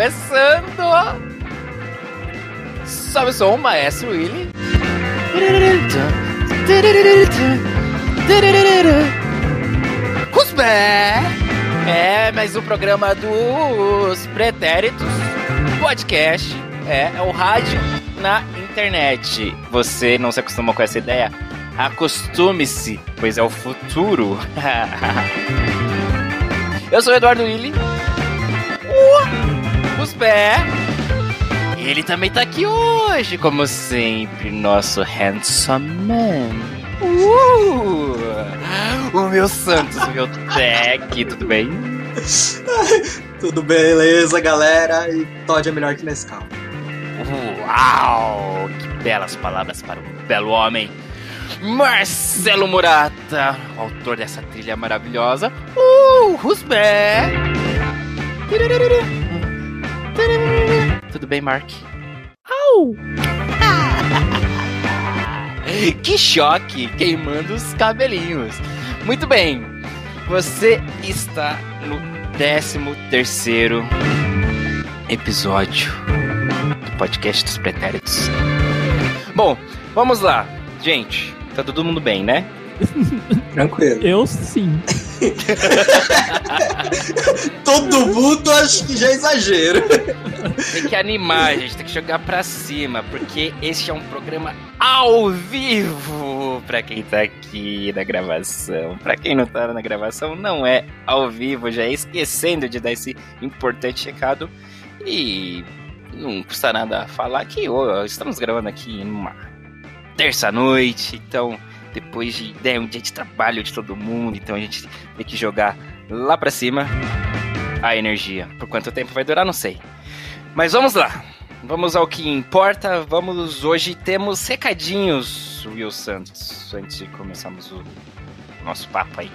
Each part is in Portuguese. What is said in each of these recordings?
começando! Sobe o maestro Willy. Cusbé! É, mais um programa dos Pretéritos Podcast. É, é o rádio na internet. Você não se acostumou com essa ideia? Acostume-se, pois é o futuro. Eu sou o Eduardo Willi. Uh, os pé. Ele também tá aqui hoje, como sempre, nosso handsome man. Uh, o meu Santos, o meu tech, tudo bem? tudo beleza, galera. E Todd é melhor que Nescau. Uau! Que belas palavras para um belo homem. Marcelo Murata, autor dessa trilha maravilhosa. Uh, who's back? Tudo bem, Mark? Au! que choque queimando os cabelinhos. Muito bem, você está no 13 terceiro episódio do podcast dos pretéritos. Bom, vamos lá, gente. Tá todo mundo bem, né? Tranquilo. Eu sim. todo mundo acho que já é exagero. Tem que animar, gente, tem que jogar pra cima, porque este é um programa ao vivo pra quem tá aqui na gravação. Pra quem não tá na gravação, não é ao vivo, já é esquecendo de dar esse importante recado. E não custa nada falar que oh, estamos gravando aqui numa terça-noite, então depois de né, um dia de trabalho de todo mundo, então a gente tem que jogar lá pra cima a energia. Por quanto tempo vai durar, não sei. Mas vamos lá. Vamos ao que importa. Vamos hoje temos recadinhos, Will Santos, antes de começarmos o nosso papo aí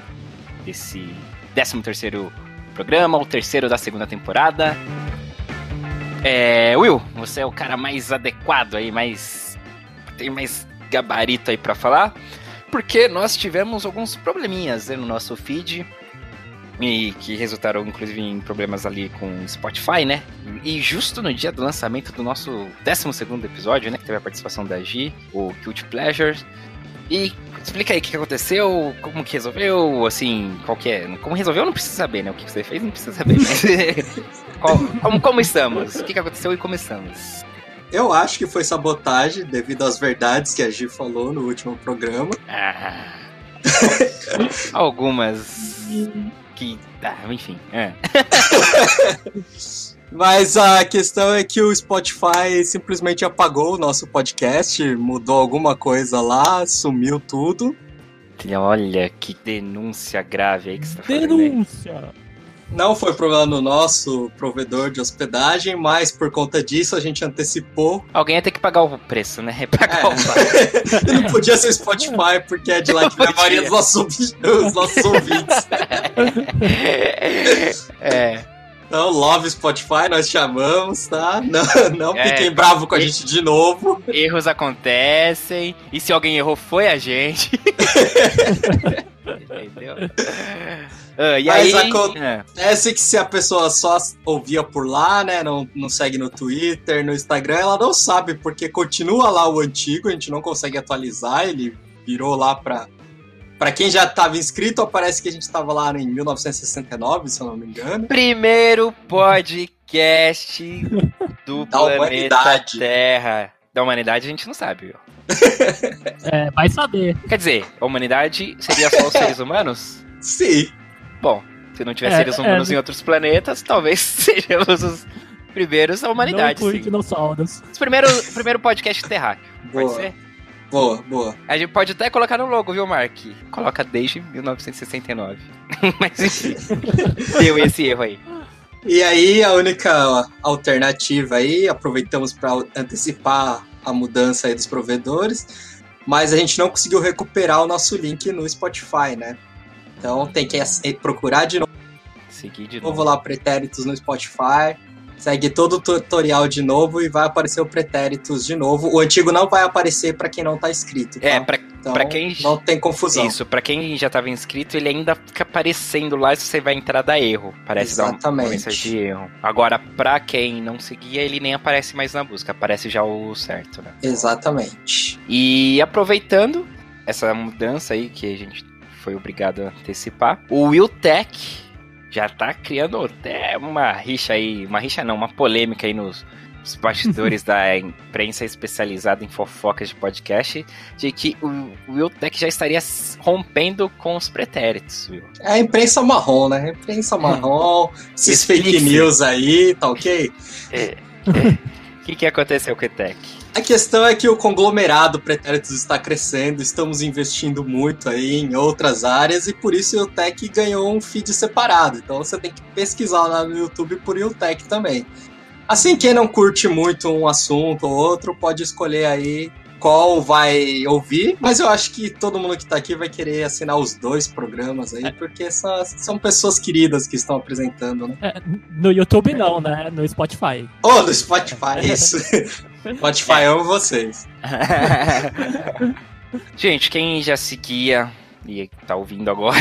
desse 13 terceiro programa, o terceiro da segunda temporada. É, Will, você é o cara mais adequado aí, mais tem mais gabarito aí para falar, porque nós tivemos alguns probleminhas né, no nosso feed e que resultaram inclusive em problemas ali com Spotify, né? E justo no dia do lançamento do nosso 12 episódio, né, que teve a participação da G, o Cute Pleasures. E explica aí o que aconteceu, como que resolveu, assim, qual que é. Como resolveu, não precisa saber, né? O que você fez, não precisa saber. Qual, como, como estamos? O que, que aconteceu e como estamos? Eu acho que foi sabotagem devido às verdades que a Gi falou no último programa. Ah, algumas que. Ah, enfim. É. Mas a questão é que o Spotify simplesmente apagou o nosso podcast, mudou alguma coisa lá, sumiu tudo. Olha que denúncia grave aí que você tá Denúncia! Fazendo não foi problema no nosso provedor de hospedagem, mas por conta disso a gente antecipou. Alguém ia ter que pagar o preço, né? Pagar é. o Não podia ser Spotify, porque é de lá que a maioria dos nossos, dos nossos ouvintes. é. Então, love Spotify, nós chamamos, tá? Não, não é, fiquem bravo com a gente de novo. Erros acontecem, e se alguém errou, foi a gente. Entendeu? Uh, e Mas aí, acontece é. que se a pessoa só ouvia por lá, né? Não, não segue no Twitter, no Instagram, ela não sabe, porque continua lá o antigo, a gente não consegue atualizar, ele virou lá pra. Pra quem já estava inscrito, parece que a gente estava lá em 1969, se eu não me engano. Primeiro podcast do da planeta humanidade. Terra. Da humanidade a gente não sabe, viu? é, vai saber. Quer dizer, a humanidade seria só os seres humanos? Sim. Bom, se não tiver é, seres humanos é, em outros planetas, talvez sejamos os primeiros da humanidade. Não sim. dinossauros. Os primeiro, primeiro podcast terráqueo. Boa. Pode ser? Boa, boa. A gente pode até colocar no logo, viu, Mark? Coloca desde 1969. Mas enfim, deu esse erro aí. E aí, a única alternativa aí, aproveitamos para antecipar a mudança aí dos provedores, mas a gente não conseguiu recuperar o nosso link no Spotify, né? Então tem que procurar de novo. Seguir de novo. lá Pretéritos no Spotify. Segue todo o tutorial de novo e vai aparecer o Pretéritos de novo. O antigo não vai aparecer para quem não tá inscrito. É, tá? pra, Então pra quem, não tem confusão. Isso, pra quem já tava inscrito, ele ainda fica aparecendo lá se você vai entrar da erro. Parece Exatamente. dar uma mensagem de erro. Agora, pra quem não seguia, ele nem aparece mais na busca, aparece já o certo, né? Exatamente. E aproveitando essa mudança aí que a gente foi obrigado a antecipar, o Will Tech já tá criando até uma rixa aí, uma rixa não, uma polêmica aí nos os bastidores da imprensa especializada em fofocas de podcast, de que o Will Tech já estaria rompendo com os pretéritos, Will. É a imprensa marrom, né? A imprensa marrom, esses fake news aí, tá ok? É, é. O que, que aconteceu com o Tech? A questão é que o conglomerado Pretéritos está crescendo, estamos investindo muito aí em outras áreas e por isso o Tech ganhou um feed separado. Então você tem que pesquisar lá no YouTube por Tech também. Assim, quem não curte muito um assunto ou outro, pode escolher aí qual vai ouvir, mas eu acho que todo mundo que tá aqui vai querer assinar os dois programas aí, porque são, são pessoas queridas que estão apresentando, né? É, no YouTube não, né? No Spotify. Oh, no Spotify, isso. Spotify, amo vocês. Gente, quem já seguia e tá ouvindo agora,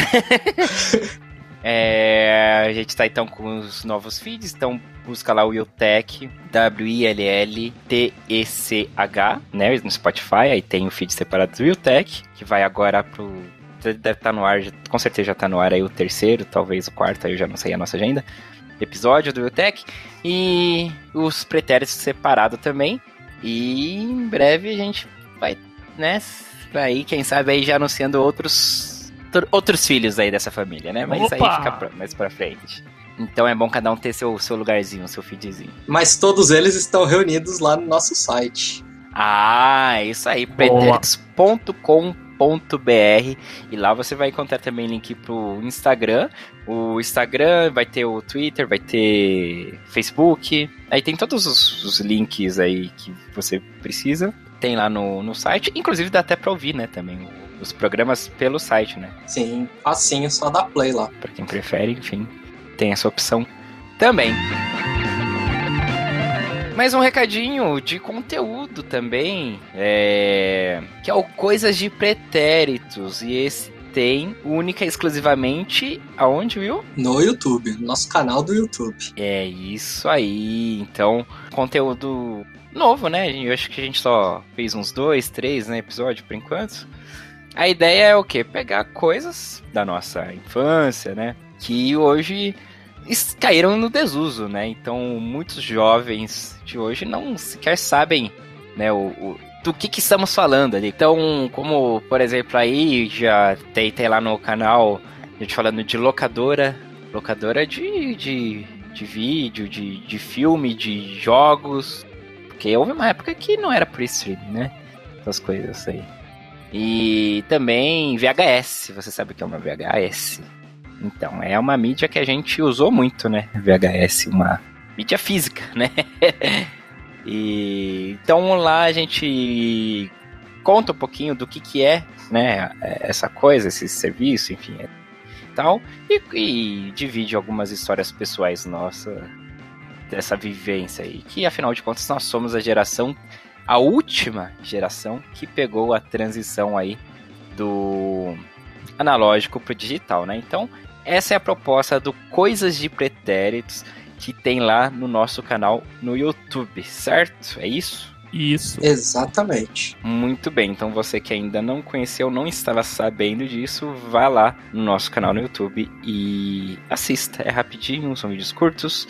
é, a gente tá então com os novos feeds, então busca lá o Willtech, W-I-L-L-T-E-C-H, né, no Spotify, aí tem o feed separado do Willtech, que vai agora pro... Deve estar tá no ar, com certeza já tá no ar aí o terceiro, talvez o quarto, aí eu já não sei a nossa agenda, episódio do Willtech, e os pretéritos separado também, e em breve a gente vai, né, aí quem sabe aí já anunciando outros outros filhos aí dessa família, né? Mas Opa! aí fica pra, mais pra frente. Então é bom cada um ter seu, seu lugarzinho, seu feedzinho. Mas todos eles estão reunidos lá no nosso site. Ah, isso aí, pretéritos.com.br e lá você vai encontrar também link pro Instagram. O Instagram vai ter o Twitter, vai ter Facebook. Aí tem todos os, os links aí que você precisa. Tem lá no, no site. Inclusive dá até pra ouvir, né, também os programas pelo site, né? Sim, facinho, só dá play lá. Pra quem prefere, enfim, tem essa opção também. Mais um recadinho de conteúdo também, é... que é o Coisas de Pretéritos, e esse tem única e exclusivamente aonde, viu? No YouTube, no nosso canal do YouTube. É isso aí. Então, conteúdo novo, né? Eu acho que a gente só fez uns dois, três, né, episódio por enquanto. A ideia é o quê? Pegar coisas da nossa infância, né? Que hoje caíram no desuso, né? Então, muitos jovens de hoje não sequer sabem, né, o, o do que, que estamos falando ali. Então, como, por exemplo, aí já tem, tem lá no canal a gente falando de locadora, locadora de, de, de vídeo, de, de filme, de jogos. Porque houve uma época que não era por stream, né? Essas coisas aí. E também VHS, você sabe o que é uma VHS? Então, é uma mídia que a gente usou muito, né? VHS, uma mídia física, né? e então lá a gente conta um pouquinho do que que é, né, essa coisa, esse serviço, enfim, tal, e, e divide algumas histórias pessoais nossas dessa vivência aí, que afinal de contas nós somos a geração a última geração que pegou a transição aí do analógico para o digital, né? Então, essa é a proposta do Coisas de Pretéritos que tem lá no nosso canal no YouTube, certo? É isso? Isso. Exatamente. Muito bem. Então você que ainda não conheceu, não estava sabendo disso, vá lá no nosso canal no YouTube e assista. É rapidinho, são vídeos curtos.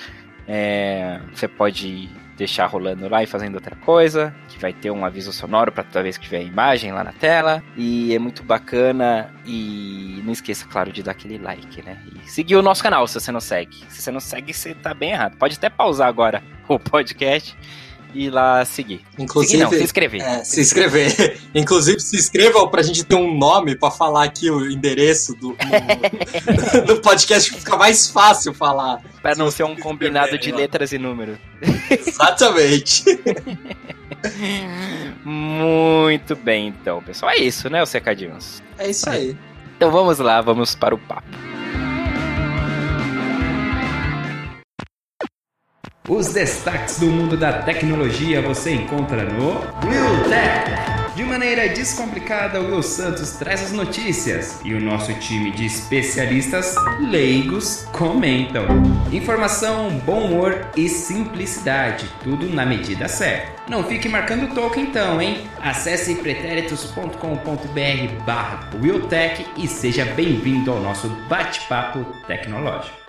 É... Você pode deixar rolando lá e fazendo outra coisa, que vai ter um aviso sonoro para toda vez que tiver imagem lá na tela. E é muito bacana. E não esqueça, claro, de dar aquele like, né? E seguir o nosso canal se você não segue. Se você não segue, você tá bem errado. Pode até pausar agora o podcast e lá seguir. Inclusive, seguir não, se inscrever. É, se inscrever. Inclusive, se inscrevam pra gente ter um nome pra falar aqui o endereço do, do, do podcast que fica mais fácil falar. Pra não ser um combinado de letras e números. Exatamente. Muito bem, então, pessoal. É isso, né, os recadinhos? É isso aí. Então vamos lá, vamos para o papo. Os destaques do mundo da tecnologia você encontra no Will Tech. De maneira descomplicada, o Will Santos traz as notícias e o nosso time de especialistas leigos comentam. Informação, bom humor e simplicidade, tudo na medida certa. Não fique marcando toque então, hein? Acesse pretéritos.com.br barra Willtech e seja bem-vindo ao nosso bate-papo tecnológico.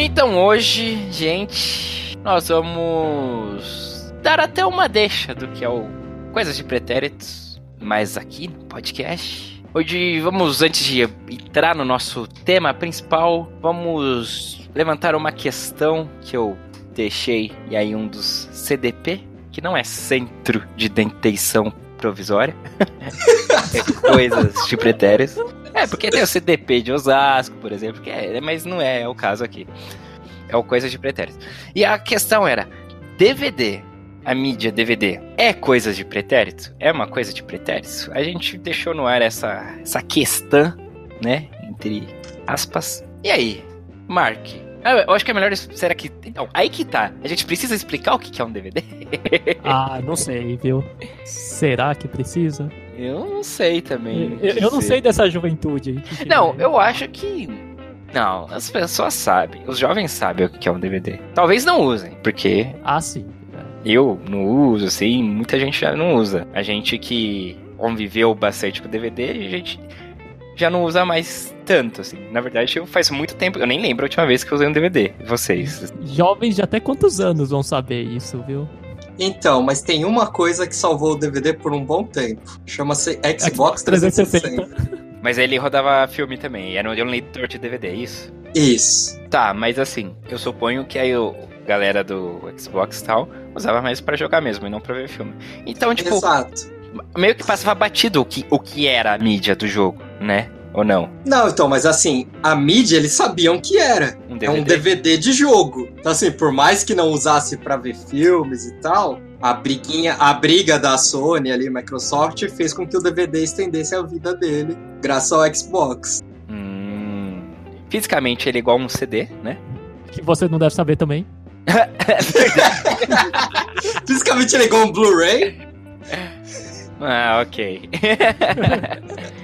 Então hoje, gente, nós vamos dar até uma deixa do que é o Coisas de Pretéritos, mas aqui no podcast. Hoje vamos, antes de entrar no nosso tema principal, vamos levantar uma questão que eu deixei e aí um dos CDP, que não é Centro de Detenção Provisória, é coisas de pretéritos. É, porque tem o CDP de Osasco, por exemplo, que é, mas não é, é o caso aqui. É o coisa de pretéritos. E a questão era: DVD, a mídia DVD, é coisa de pretérito? É uma coisa de pretérito? A gente deixou no ar essa, essa questão, né? Entre aspas. E aí, Mark? Eu acho que é melhor. Será que. Então, aí que tá. A gente precisa explicar o que é um DVD? ah, não sei, viu? Será que precisa? Eu não sei também. Eu, eu não sei dessa juventude. não, eu acho que não, as pessoas sabem. Os jovens sabem o que é um DVD. Talvez não usem, porque. Ah, sim. Eu não uso, assim, muita gente já não usa. A gente que conviveu bastante com DVD, a gente já não usa mais tanto, assim. Na verdade, faz muito tempo, eu nem lembro a última vez que eu usei um DVD. Vocês. Jovens de até quantos anos vão saber isso, viu? Então, mas tem uma coisa que salvou o DVD por um bom tempo. Chama-se Xbox 360. 360. Mas ele rodava filme também, era um leitor de DVD, é isso? Isso. Tá, mas assim, eu suponho que aí o galera do Xbox e tal usava mais para jogar mesmo e não pra ver filme. Então, tipo. Exato. Meio que passava batido o que, o que era a mídia do jogo, né? Ou não? Não, então, mas assim, a mídia eles sabiam que era. Um é um DVD de jogo. Então, assim, por mais que não usasse para ver filmes e tal, a briguinha, a briga da Sony ali, Microsoft, fez com que o DVD estendesse a vida dele, graças ao Xbox. Hum, fisicamente ele é igual a um CD, né? Que você não deve saber também. é fisicamente ele é igual a um Blu-ray. Ah, ok.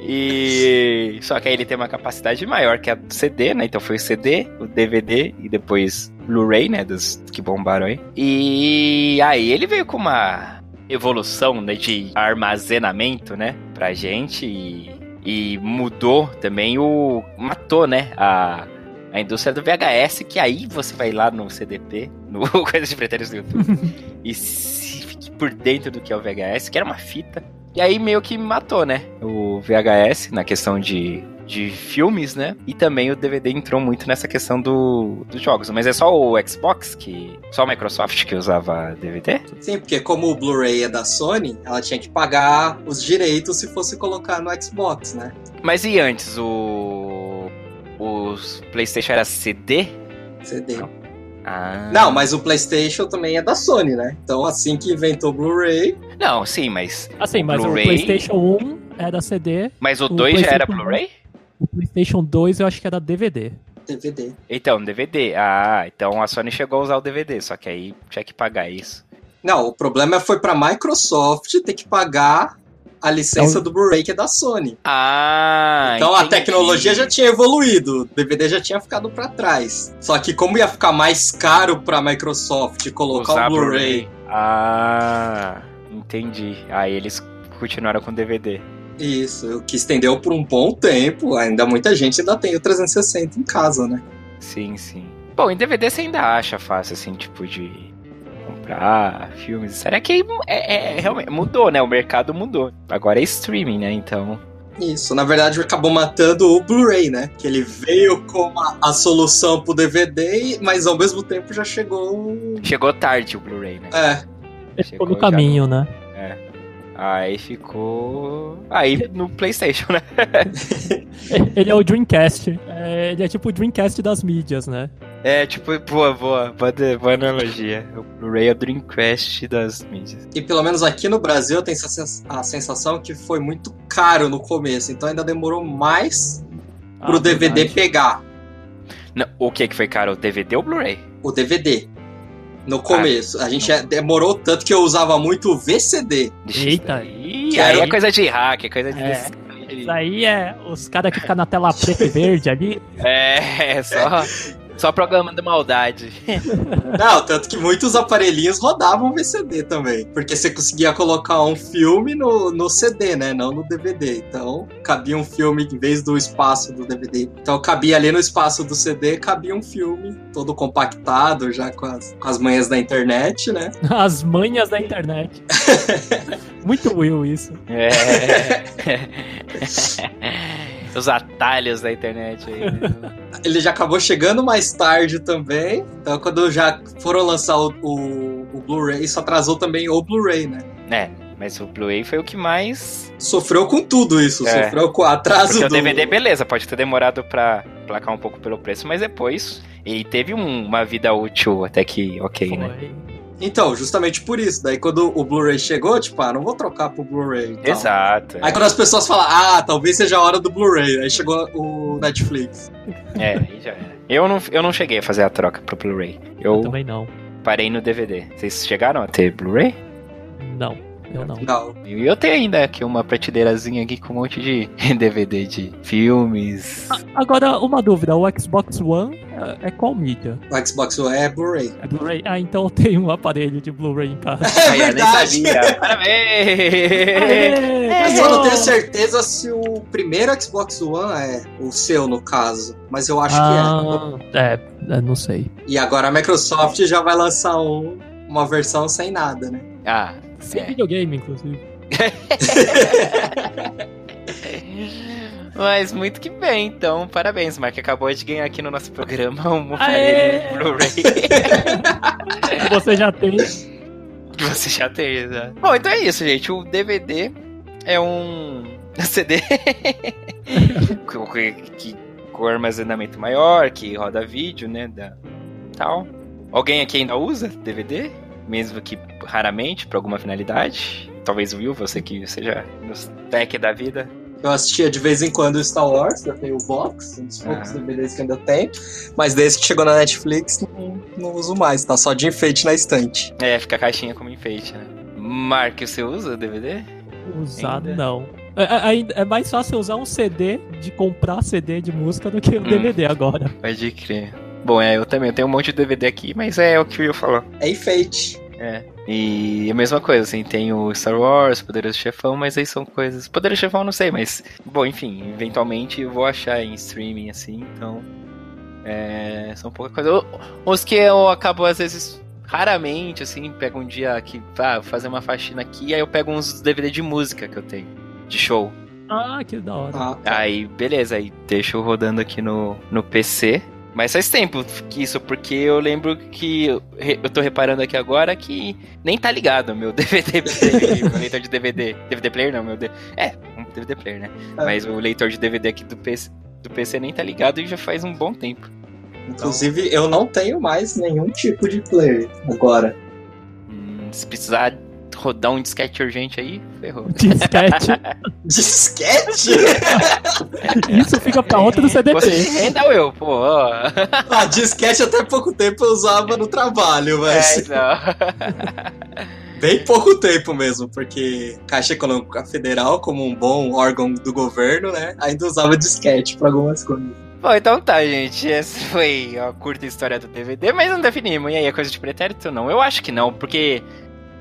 E só que aí ele tem uma capacidade maior que a do CD, né? Então foi o CD, o DVD e depois Blu-ray, né? Dos que bombaram aí. E aí ele veio com uma evolução né, de armazenamento, né? Pra gente e, e mudou também o. matou, né? A, a indústria do VHS, que aí você vai lá no CDP, no Coisa de Pretéritos do YouTube, e se fique por dentro do que é o VHS, que era uma fita e aí meio que matou, né? O VHS na questão de, de filmes, né? E também o DVD entrou muito nessa questão do, dos jogos. Mas é só o Xbox que. Só a Microsoft que usava DVD? Sim, porque como o Blu-ray é da Sony, ela tinha que pagar os direitos se fosse colocar no Xbox, né? Mas e antes? O. Os PlayStation era CD? CD. Não. Ah. Não, mas o PlayStation também é da Sony, né? Então, assim que inventou o Blu-ray. Não, sim, mas. Assim, mas o PlayStation 1 é da CD. Mas o, o 2 já era Blu-ray? O PlayStation 2 eu acho que era DVD. DVD. Então, DVD. Ah, então a Sony chegou a usar o DVD, só que aí tinha que pagar isso. Não, o problema foi pra Microsoft ter que pagar a licença então... do Blu-ray que é da Sony. Ah, Então entendi. a tecnologia já tinha evoluído, o DVD já tinha ficado para trás. Só que como ia ficar mais caro pra Microsoft colocar Usar o Blu-ray. Blu ah, entendi. Aí eles continuaram com DVD. Isso, que estendeu por um bom tempo. Ainda muita gente ainda tem o 360 em casa, né? Sim, sim. Bom, em DVD você ainda acha fácil, assim, tipo de comprar filmes. Será que é, é, realmente mudou, né? O mercado mudou. Agora é streaming, né? Então. Isso, na verdade acabou matando o Blu-ray, né? Que ele veio como a, a, solução pro DVD, mas ao mesmo tempo já chegou. Chegou tarde o Blu-ray, né? É. Chegou no caminho, já... né? É. Aí ficou. Aí no PlayStation, né? ele é o Dreamcast. É, ele é tipo o Dreamcast das mídias, né? É, tipo, boa, boa, boa, boa analogia. O Blu-ray é o Dreamcast das mídias. E pelo menos aqui no Brasil eu tenho a sensação que foi muito caro no começo, então ainda demorou mais pro ah, DVD verdade. pegar. Não, o que que foi caro? O DVD ou o Blu-ray? O DVD. No começo. Ah, a gente não. demorou tanto que eu usava muito o VCD. Eita. E aí é coisa de hack, é coisa de. É. Isso aí é os caras que ficam na tela preta e verde ali. É, só. Só programa de maldade. Não, tanto que muitos aparelhinhos rodavam VCD também. Porque você conseguia colocar um filme no, no CD, né? Não no DVD. Então, cabia um filme em vez do espaço do DVD. Então, cabia ali no espaço do CD, cabia um filme todo compactado, já com as, com as manhas da internet, né? As manhas da internet. Muito Will isso. É. Os atalhos da internet aí. Né? Ele já acabou chegando mais tarde também. Então, quando já foram lançar o, o, o Blu-ray, isso atrasou também o Blu-ray, né? É, mas o Blu-ray foi o que mais. Sofreu com tudo isso, é. sofreu com o atraso Porque do. O DVD, beleza, pode ter demorado pra placar um pouco pelo preço, mas depois. E teve um, uma vida útil até que ok, né? foi. né? Então, justamente por isso. Daí quando o Blu-ray chegou, tipo, ah, não vou trocar pro Blu-ray. Exato. Aí é. quando as pessoas falam, ah, talvez seja a hora do Blu-ray, aí chegou o Netflix. É, aí já era. Eu não, eu não cheguei a fazer a troca pro Blu-ray. Eu, eu também não. Parei no DVD. Vocês chegaram a ter Blu-ray? Não. Eu não. não. E eu tenho ainda aqui uma prateleirazinha aqui com um monte de DVD de filmes. Agora, uma dúvida: o Xbox One é, é qual mídia? O Xbox One é Blu-ray. É Blu-ray? Ah, então eu tenho um aparelho de Blu-ray em casa. É verdade. Parabéns! Mas eu não tenho certeza se o primeiro Xbox One é o seu, no caso. Mas eu acho ah, que é. É, não sei. E agora a Microsoft já vai lançar um, uma versão sem nada, né? Ah, sem é. videogame, inclusive. Mas muito que bem, então parabéns, Mark. Acabou de ganhar aqui no nosso programa um aparelho Blu-ray. Você já tem. Você já tem, exato. Bom, então é isso, gente. O DVD é um CD que, com armazenamento maior, que roda vídeo, né? Da, tal. Alguém aqui ainda usa DVD? Mesmo que raramente, para alguma finalidade. Talvez o Will, você que seja nos tech da vida. Eu assistia de vez em quando Star Wars, eu tenho o box, um dos poucos ah. DVDs que ainda tenho. Mas desde que chegou na Netflix, não, não uso mais, tá só de enfeite na estante. É, fica a caixinha como enfeite, né? Mark, você usa DVD? Usado não. É, é, é, mais fácil usar um CD de comprar CD de música do que o hum, DVD agora. Pode crer. Bom, é, eu também eu tenho um monte de DVD aqui, mas é o que o Will falou. É enfeite. É. E a mesma coisa, assim, tem o Star Wars, Poderoso Chefão, mas aí são coisas. Poderoso Chefão eu não sei, mas. Bom, enfim, eventualmente eu vou achar em streaming, assim, então. É, são pouca coisa. Os que eu acabo, às vezes, raramente, assim, pego um dia que. Ah, fazer uma faxina aqui, aí eu pego uns DVD de música que eu tenho, de show. Ah, que da hora. Ah, tá. Aí, beleza, aí deixo rodando aqui no, no PC. Mas faz tempo que isso, porque eu lembro que eu, tô reparando aqui agora que nem tá ligado meu DVD meu leitor de DVD. DVD player não, meu. É, um DVD player, né? É. Mas o leitor de DVD aqui do PC, do PC nem tá ligado e já faz um bom tempo. Inclusive, então... eu não tenho mais nenhum tipo de player agora. Hum, se precisar rodar um disquete urgente aí, ferrou. Disquete? disquete? Isso fica pra outro CDP. Ainda eu, pô. Ah, disquete até pouco tempo eu usava no trabalho, mas. É, Bem pouco tempo mesmo, porque Caixa Econômica Federal, como um bom órgão do governo, né, ainda usava disquete para algumas coisas. Bom, então tá, gente. Essa foi a curta história do DVD, mas não definimos. E aí, é coisa de pretérito? Não. Eu acho que não, porque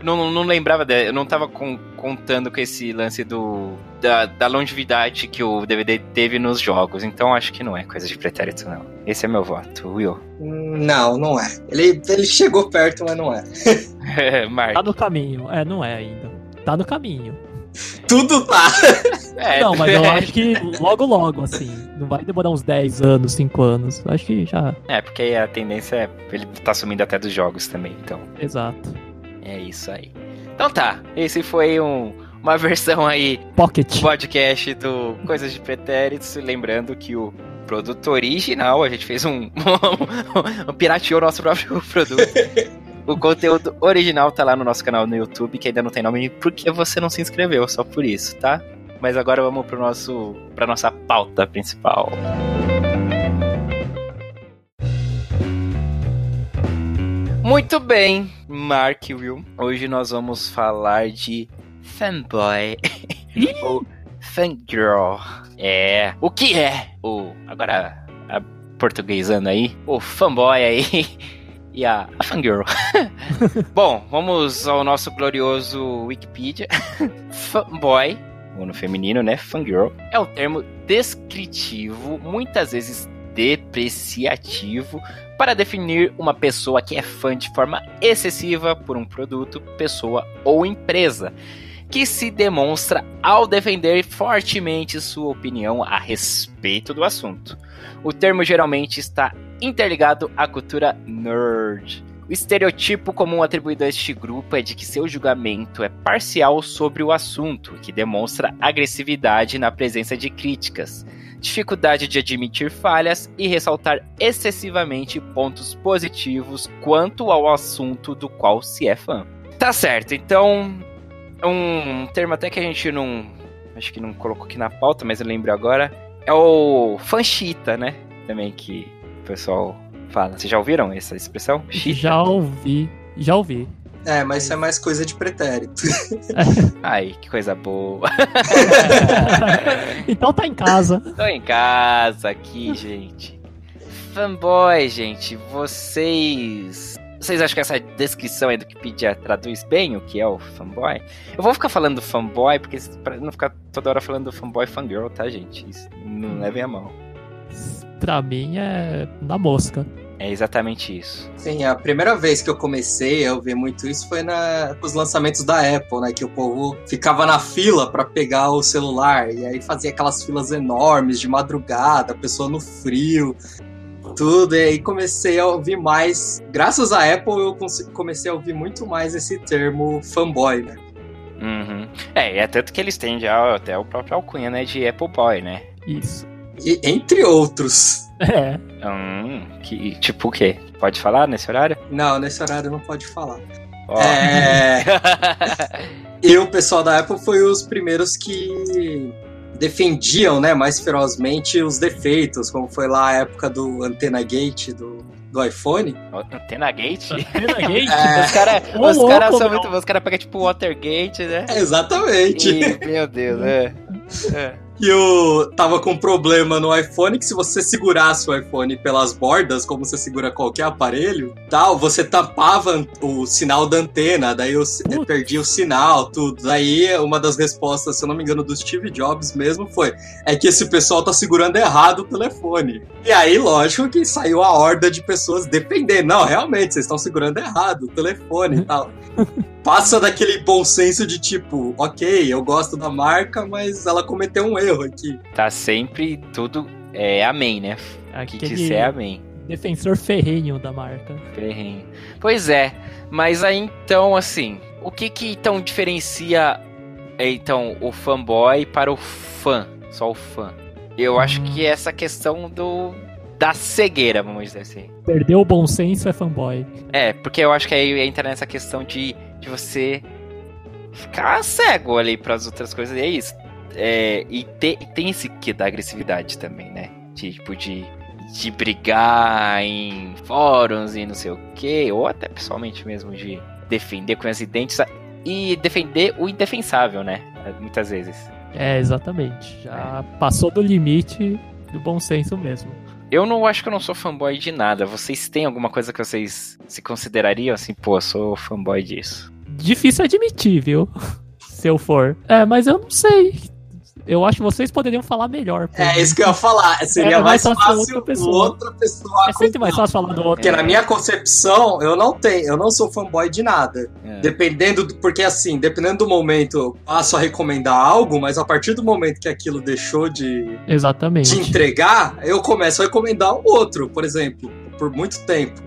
não, não lembrava, de, eu não tava com, contando com esse lance do da, da, longevidade que o DVD teve nos jogos. Então acho que não é coisa de pretérito, não. Esse é meu voto, Will. Não, não é. Ele, ele chegou perto, mas não é. é tá no caminho. É, não é ainda. Tá no caminho. Tudo tá. É, não, mas eu acho que logo, logo, assim. Não vai demorar uns 10 anos, 5 anos. Acho que já. É, porque a tendência é ele tá sumindo até dos jogos também, então. Exato. É isso aí. Então tá, esse foi um, uma versão aí Pocket podcast do Coisas de Pretéritos. Lembrando que o produto original, a gente fez um, um, um pirateou o nosso próprio produto. O conteúdo original tá lá no nosso canal no YouTube, que ainda não tem nome, porque você não se inscreveu, só por isso, tá? Mas agora vamos pro nosso, pra nossa pauta principal. Muito bem, Mark Will. Hoje nós vamos falar de fanboy ou fangirl. É, o que é o agora a portuguesando aí, o fanboy aí e a, a fangirl. Bom, vamos ao nosso glorioso Wikipedia. fanboy ou no feminino, né? Fangirl, é um termo descritivo, muitas vezes depreciativo, para definir uma pessoa que é fã de forma excessiva por um produto, pessoa ou empresa, que se demonstra ao defender fortemente sua opinião a respeito do assunto. O termo geralmente está interligado à cultura nerd o estereotipo comum atribuído a este grupo é de que seu julgamento é parcial sobre o assunto, que demonstra agressividade na presença de críticas, dificuldade de admitir falhas e ressaltar excessivamente pontos positivos quanto ao assunto do qual se é fã. Tá certo, então um termo até que a gente não acho que não colocou aqui na pauta, mas eu lembro agora, é o fanchita, né? Também que o pessoal fala. Vocês já ouviram essa expressão? Chita? Já ouvi, já ouvi. É, mas isso é mais coisa de pretérito. Ai, que coisa boa. então tá em casa. Tô em casa aqui, gente. Fanboy, gente, vocês. Vocês acham que essa descrição aí do Wikipedia traduz bem o que é o fanboy? Eu vou ficar falando do fanboy, porque pra não ficar toda hora falando do fanboy fangirl, tá, gente? Isso não levem a mão. Pra mim é na mosca. É exatamente isso. Sim, a primeira vez que eu comecei a ouvir muito isso foi na, os lançamentos da Apple, né? Que o povo ficava na fila para pegar o celular e aí fazia aquelas filas enormes de madrugada, a pessoa no frio, tudo. E aí comecei a ouvir mais. Graças à Apple, eu comecei a ouvir muito mais esse termo fanboy, né? Uhum. É, é tanto que eles têm já até o próprio alcunha, né? De Apple Boy, né? Isso. E, entre outros. É. Hum, que, tipo o quê? Pode falar nesse horário? Não, nesse horário não pode falar. Oh. É... e o pessoal da Apple foi os primeiros que defendiam, né, mais ferozmente os defeitos, como foi lá a época do Antena Gate do, do iPhone. Antena Gate? Antena Gate? É. Os caras cara são muito. Os caras pegam tipo Watergate, né? exatamente. E, meu Deus, é. é que eu tava com um problema no iPhone que se você segurasse o iPhone pelas bordas, como você segura qualquer aparelho, tal, você tapava o sinal da antena, daí eu, eu perdi o sinal, tudo. Daí uma das respostas, se eu não me engano, do Steve Jobs mesmo foi: é que esse pessoal tá segurando errado o telefone. E aí, lógico que saiu a horda de pessoas defendendo. Não, realmente, vocês estão segurando errado o telefone e tal. Passa daquele bom senso de tipo, ok, eu gosto da marca, mas ela cometeu um erro aqui. Tá sempre tudo é amém, né? Aqui que disser é amém. Defensor ferrenho da marca. Ferrenho. Pois é, mas aí então, assim, o que que então diferencia então o fanboy para o fã, só o fã? Eu hum. acho que é essa questão do da cegueira, vamos dizer assim. Perdeu o bom senso é fanboy. É, porque eu acho que aí entra nessa questão de, de você ficar cego ali para as outras coisas. E é isso. É, e te, tem esse que da agressividade também, né? Tipo, de, de brigar em fóruns e não sei o que, ou até pessoalmente mesmo, de defender com as dentes e defender o indefensável, né? Muitas vezes. É, exatamente. Já é. passou do limite do bom senso mesmo. Eu não acho que eu não sou fanboy de nada. Vocês têm alguma coisa que vocês se considerariam assim, pô, sou fanboy disso? Difícil admitir, viu? Se eu for. É, mas eu não sei. Eu acho que vocês poderiam falar melhor. É isso que eu ia falar. Seria é, mais, mais fácil outra pessoa. outra pessoa. É sempre mais fácil falar do outro. Porque é. na minha concepção, eu não tenho, eu não sou fanboy de nada. É. Dependendo, do, porque assim, dependendo do momento, eu passo a recomendar algo, mas a partir do momento que aquilo deixou de, Exatamente. de entregar, eu começo a recomendar o outro, por exemplo, por muito tempo.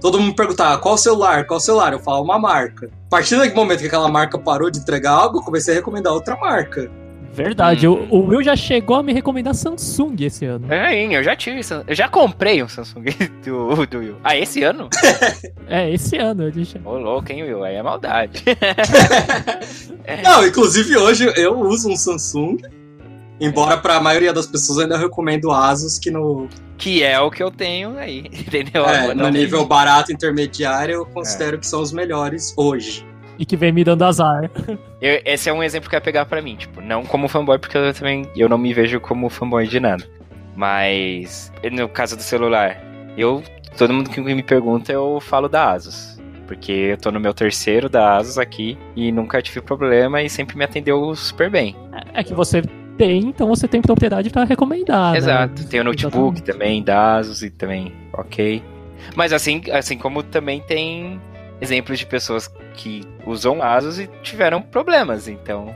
Todo mundo perguntava qual celular, qual celular, eu falo uma marca. A partir do momento que aquela marca parou de entregar algo, eu comecei a recomendar outra marca. Verdade, hum. o, o Will já chegou a me recomendar Samsung esse ano. É, eu já tive, eu já comprei um Samsung do, do Will. Ah, esse ano? é, esse ano. Eu disse. Ô, louco, hein, Will? Aí é maldade. Não, inclusive hoje eu uso um Samsung Embora pra maioria das pessoas ainda recomendo Asus, que no. Que é o que eu tenho aí, entendeu? É, no nível barato intermediário, eu considero é. que são os melhores hoje. E que vem me dando azar. Eu, esse é um exemplo que eu ia pegar pra mim, tipo, não como fanboy, porque eu também eu não me vejo como fanboy de nada. Mas no caso do celular, eu. Todo mundo que me pergunta, eu falo da Asus. Porque eu tô no meu terceiro da Asus aqui e nunca tive problema e sempre me atendeu super bem. É, é que você tem, então você tem propriedade para recomendar. Né? Exato. Né? Tem o notebook Exatamente. também da Asus e também, ok. Mas assim, assim como também tem exemplos de pessoas que usam Asus e tiveram problemas, então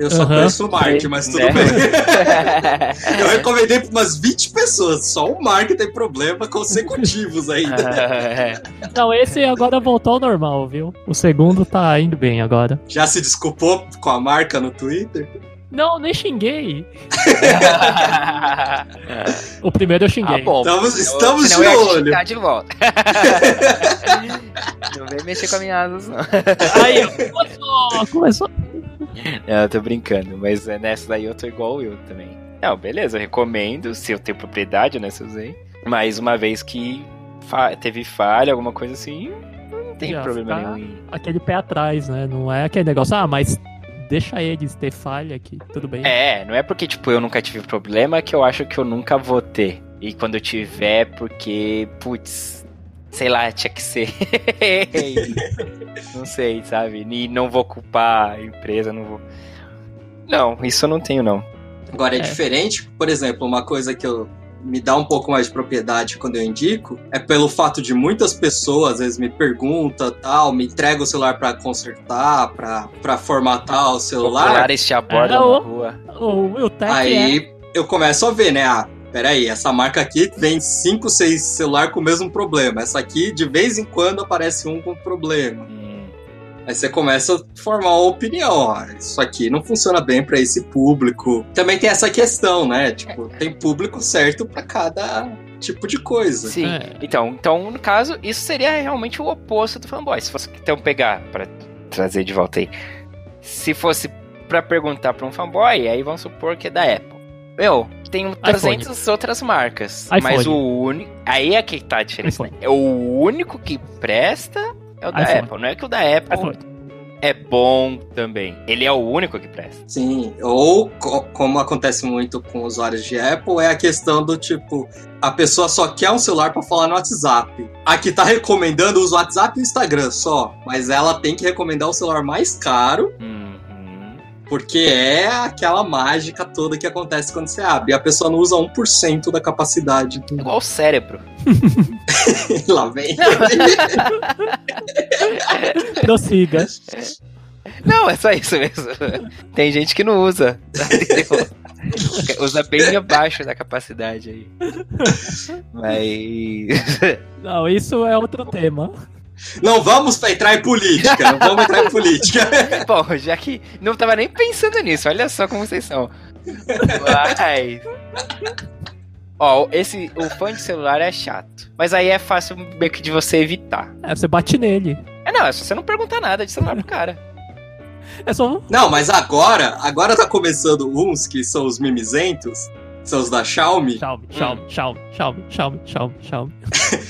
eu só uhum. conheço o Mark, mas tudo né? bem. eu recomendei para umas 20 pessoas. Só o Mark tem problema consecutivos ainda. Não, esse agora voltou ao normal, viu? O segundo tá indo bem agora. Já se desculpou com a marca no Twitter? Não, nem xinguei. o primeiro eu xinguei. Ah, bom. Estamos, estamos eu, de olho. de volta. não vem mexer com a minha asas, não. Aí, começou, começou. Não, eu tô brincando, mas é nessa daí eu tô igual eu também. Não, beleza, eu recomendo, se eu tenho propriedade, né, se eu usei. Mas uma vez que fa teve falha, alguma coisa assim, não tem Já problema nenhum. Aquele pé atrás, né? Não é aquele negócio, ah, mas deixa eles ter falha aqui, tudo bem. É, não é porque, tipo, eu nunca tive problema que eu acho que eu nunca vou ter. E quando eu tiver, porque, putz, sei lá, tinha que ser. não sei, sabe? E não vou culpar a empresa, não vou. Não, isso eu não tenho, não. Agora, é, é. diferente, por exemplo, uma coisa que eu me dá um pouco mais de propriedade quando eu indico é pelo fato de muitas pessoas às vezes me perguntam tal, me entrega o celular para consertar, para formatar o celular. Popular este aborda é, na rua. O, o, Aí é. eu começo a ver, né? Ah, peraí, essa marca aqui vem 5, 6 celular com o mesmo problema. Essa aqui, de vez em quando, aparece um com problema. Hum. Aí você começa a formar uma opinião, ó, isso aqui não funciona bem para esse público. Também tem essa questão, né? Tipo, tem público certo para cada tipo de coisa. Sim. É. Então, então, no caso, isso seria realmente o oposto do fanboy. Se fosse então pegar para trazer de volta aí. Se fosse para perguntar para um fanboy, aí vamos supor que é da Apple. Meu, tem 300 iPhone. outras marcas. IPhone. Mas o único. Aí é que tá a diferença. Né? É o único que presta é o da iPhone. Apple. Não é que o da Apple iPhone. é bom também. Ele é o único que presta. Sim. Ou, como acontece muito com usuários de Apple, é a questão do tipo. A pessoa só quer um celular para falar no WhatsApp. Aqui tá recomendando o WhatsApp e o Instagram só. Mas ela tem que recomendar o celular mais caro. Hum porque é aquela mágica toda que acontece quando você abre. E a pessoa não usa 1% da capacidade. Igual o cérebro. Lá vem. Prossiga. Não, é só isso mesmo. Tem gente que não usa. usa bem abaixo da capacidade aí. Mas. Não, isso é outro tema. Não vamos entrar em política, não vamos entrar em política. Bom, já que não tava nem pensando nisso, olha só como vocês são. Mas. Ó, esse, o fã de celular é chato. Mas aí é fácil meio que de você evitar. É, você bate nele. É, não, é só você não perguntar nada de celular pro cara. É só. Não, mas agora, agora tá começando uns que são os mimizentos, são os da Xiaomi. Xiaomi, Xiaomi, Xiaomi, Xiaomi, Xiaomi, Xiaomi, Xiaomi.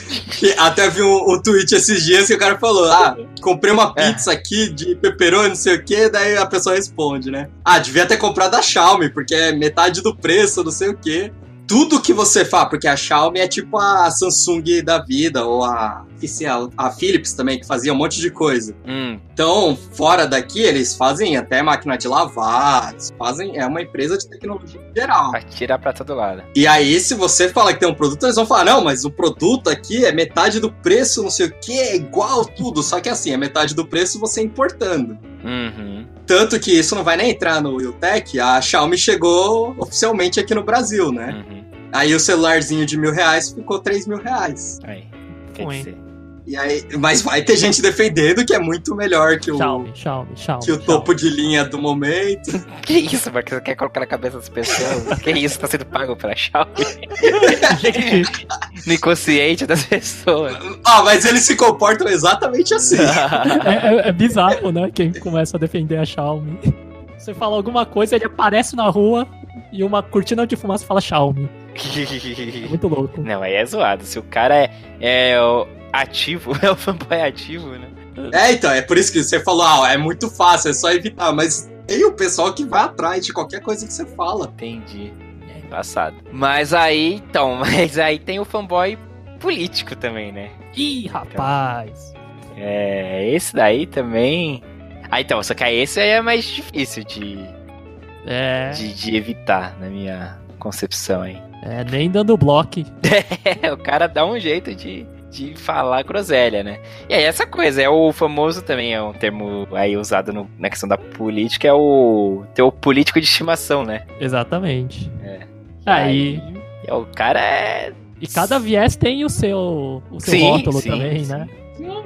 Até vi um, um, tweet esses dias que o cara falou: Ah, comprei uma é. pizza é. aqui de pepperoni, não sei o que, daí a pessoa responde, né? Ah, devia ter comprado a Xiaomi, porque é metade do preço, não sei o que tudo que você faz, porque a Xiaomi é tipo a Samsung da vida, ou a oficial, a Philips também, que fazia um monte de coisa. Hum. Então, fora daqui, eles fazem até máquina de lavar, fazem, é uma empresa de tecnologia em geral. Vai tirar pra todo lado. E aí, se você fala que tem um produto, eles vão falar, não, mas o produto aqui é metade do preço, não sei o que, é igual tudo, só que assim, é metade do preço você importando. Uhum. Tanto que isso não vai nem entrar no Wiltec, a Xiaomi chegou oficialmente aqui no Brasil, né? Uhum. Aí o celularzinho de mil reais ficou três mil reais. Aí, quer dizer. E aí, mas vai ter gente defendendo que é muito melhor que o, Xiaomi, Xiaomi, Xiaomi, que o topo de linha do momento. Que isso, porque você quer colocar na cabeça das pessoas? que isso, tá sendo pago pela Xiaomi? gente, no inconsciente das pessoas. Ah, mas eles se comportam exatamente assim. é, é, é bizarro, né? Quem começa a defender a Xiaomi. Você fala alguma coisa, ele aparece na rua e uma cortina de fumaça fala Xiaomi. é muito louco. Não, aí é zoado. Se o cara é, é ativo, é o fanboy ativo, né? É, então, é por isso que você falou, ah, é muito fácil, é só evitar, mas tem o pessoal que vai atrás de qualquer coisa que você fala. Entendi. É engraçado. Mas aí, então, mas aí tem o fanboy político também, né? Ih, rapaz. É, esse daí também. Ah, então, só que aí esse aí é mais difícil de, é. de, de evitar, na minha concepção aí. É, nem dando bloco. É, o cara dá um jeito de, de falar groselha, né? E aí essa coisa, é o famoso também, é um termo aí usado no, na questão da política, é o teu político de estimação, né? Exatamente. É. Aí... aí é, o cara é... E cada viés tem o seu, o seu sim, rótulo sim, também, sim. né?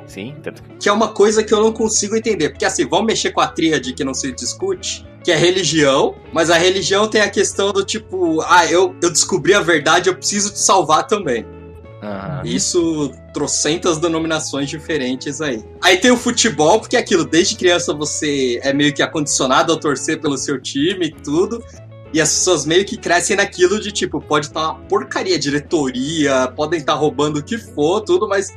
Sim, tanto... Que é uma coisa que eu não consigo entender. Porque assim, vamos mexer com a tríade que não se discute, que é religião, mas a religião tem a questão do tipo, ah, eu, eu descobri a verdade, eu preciso te salvar também. Uhum. Isso, trocentas denominações diferentes aí. Aí tem o futebol, porque é aquilo, desde criança você é meio que acondicionado a torcer pelo seu time e tudo. E as pessoas meio que crescem naquilo de tipo, pode estar tá uma porcaria, diretoria, podem estar tá roubando o que for, tudo, mas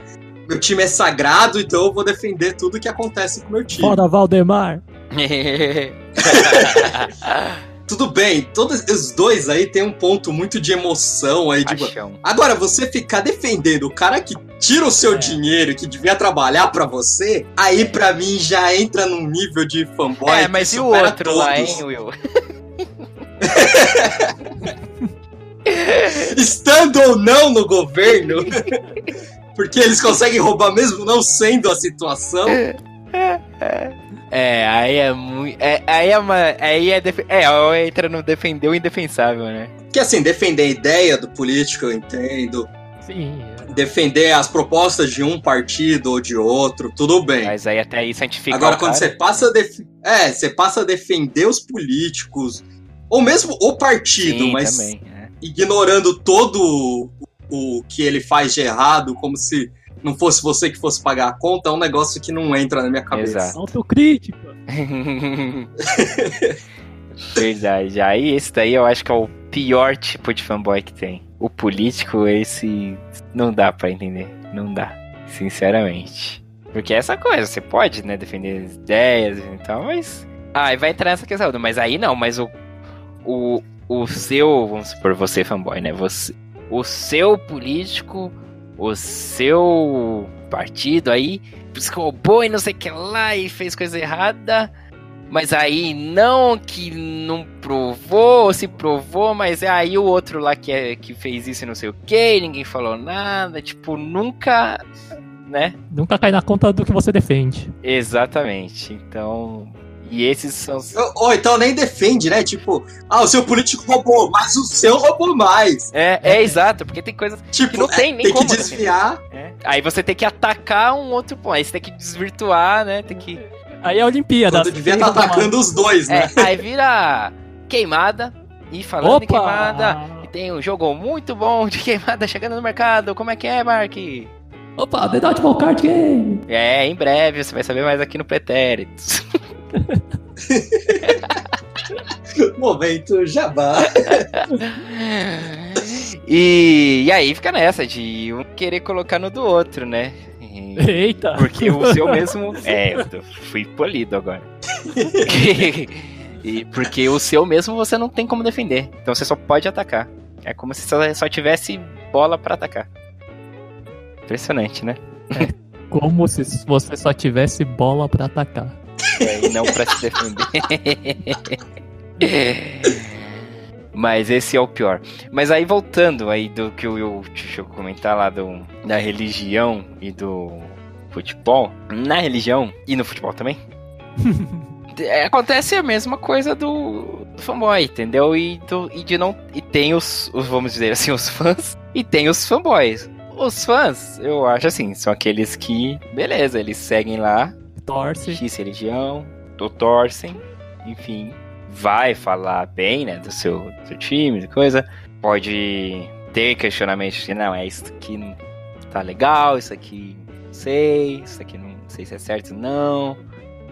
meu time é sagrado, então eu vou defender tudo que acontece com o meu time. Fora Valdemar! Tudo bem, todos os dois aí tem um ponto muito de emoção aí. De... Agora, você ficar defendendo o cara que tira o seu é. dinheiro, que devia trabalhar para você, aí para mim já entra num nível de fanboy. É, mas e o outro todos. lá, hein, Will? Estando ou não no governo, porque eles conseguem roubar mesmo não sendo a situação. É, aí é muito. É, aí é uma. Aí é. Def... É, entra no defender o indefensável, né? Que assim, defender a ideia do político, eu entendo. Sim. Defender as propostas de um partido ou de outro, tudo bem. Mas aí até aí santifica. Agora, quando você passa a def... É, você passa a defender os políticos, ou mesmo o partido, Sim, mas também, é. ignorando todo o que ele faz de errado, como se não fosse você que fosse pagar a conta, é um negócio que não entra na minha cabeça. Exato. Autocrítica. Verdade. Aí esse daí eu acho que é o pior tipo de fanboy que tem. O político, esse não dá para entender. Não dá. Sinceramente. Porque é essa coisa, você pode, né, defender as ideias e tal, mas. Ah, vai entrar nessa questão. Mas aí não, mas o. O, o seu. Vamos supor, você, fanboy, né? Você, o seu político o seu partido aí roubou e não sei o que lá e fez coisa errada. Mas aí não que não provou, se provou, mas é aí o outro lá que, é, que fez isso e não sei o que, ninguém falou nada, tipo, nunca, né? Nunca cai na conta do que você defende. Exatamente. Então, e esses são. Ou, então nem defende, né? Tipo, ah, o seu político roubou, mas o seu roubou mais. É, é, é exato, porque tem coisas tipo, que não tem é, nem tem como. Tem que desviar. É. Aí você tem que atacar um outro ponto. Aí você tem que desvirtuar, né? Tem que. Aí é a Olimpíada. Quando devia estar tá atacando os dois, né? É, aí vira queimada. E falando Opa! em queimada, tem um jogo muito bom de queimada chegando no mercado. Como é que é, Mark? Opa, The Dodgeball Card Game! É, em breve você vai saber mais aqui no Pretéritos. Momento jabá. e, e aí fica nessa de um querer colocar no do outro, né? Eita! Porque o seu mesmo. É, eu fui polido agora. e porque o seu mesmo você não tem como defender. Então você só pode atacar. É como se só, só tivesse bola para atacar. Impressionante, né? É como se você só tivesse bola para atacar. É, e não para se defender. Mas esse é o pior. Mas aí voltando aí do que eu deixa eu comentar lá do, da religião e do futebol. Na religião e no futebol também. é, acontece a mesma coisa do, do fanboy, entendeu? E, do, e de não. E tem os, os, vamos dizer assim, os fãs e tem os fanboys. Os fãs, eu acho assim, são aqueles que, beleza, eles seguem lá Torce. X religião, torcem, enfim. Vai falar bem, né, do seu, do seu time, coisa. Pode ter questionamentos de, não, é isso aqui não tá legal, isso aqui não sei, isso aqui não sei se é certo não.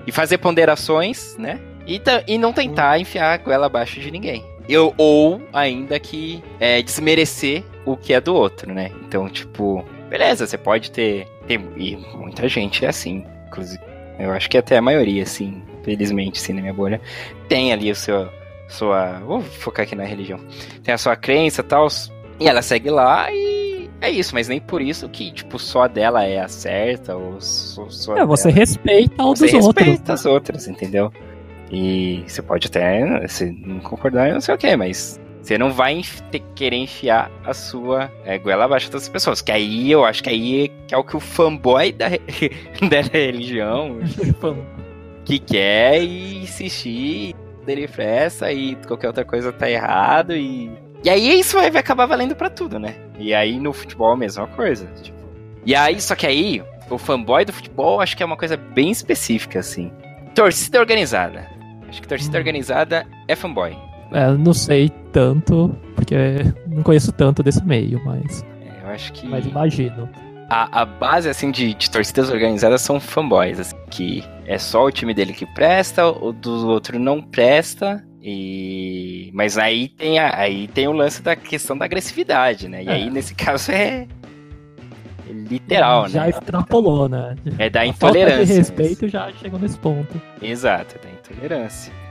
E fazer ponderações, né? E, e não tentar enfiar a goela abaixo de ninguém. eu, ou ainda que é, desmerecer o que é do outro, né? Então, tipo, beleza, você pode ter. Tem, e muita gente é assim, inclusive. Eu acho que até a maioria, assim, felizmente, assim, na minha bolha, tem ali o seu. Sua. Vou focar aqui na religião. Tem a sua crença e tal. E ela segue lá e é isso, mas nem por isso que, tipo, só a dela é a certa, ou só. É, você dela. respeita o você dos outros. Você respeita as outras, entendeu? E você pode até se não concordar, não sei o que, mas você não vai ter, querer enfiar a sua é, goela abaixo das pessoas. Que aí eu acho que aí é o que o fanboy da, da religião que quer insistir, dele fresta e qualquer outra coisa tá errado e. E aí isso vai acabar valendo para tudo, né? E aí no futebol a mesma coisa. Tipo. E aí, só que aí, o fanboy do futebol acho que é uma coisa bem específica, assim. Torcida organizada. Acho que torcida hum. organizada é fanboy. É, não sei tanto, porque não conheço tanto desse meio, mas. É, eu acho que. Mas imagino. A, a base, assim, de, de torcidas organizadas são fanboys, assim, que é só o time dele que presta, o do outro não presta, e... Mas aí tem, a, aí tem o lance da questão da agressividade, né? E é. aí, nesse caso, é, literal, já né? Já extrapolou, né? É da a intolerância. Falta de respeito mas... já chegou nesse ponto. Exato, é da intolerância.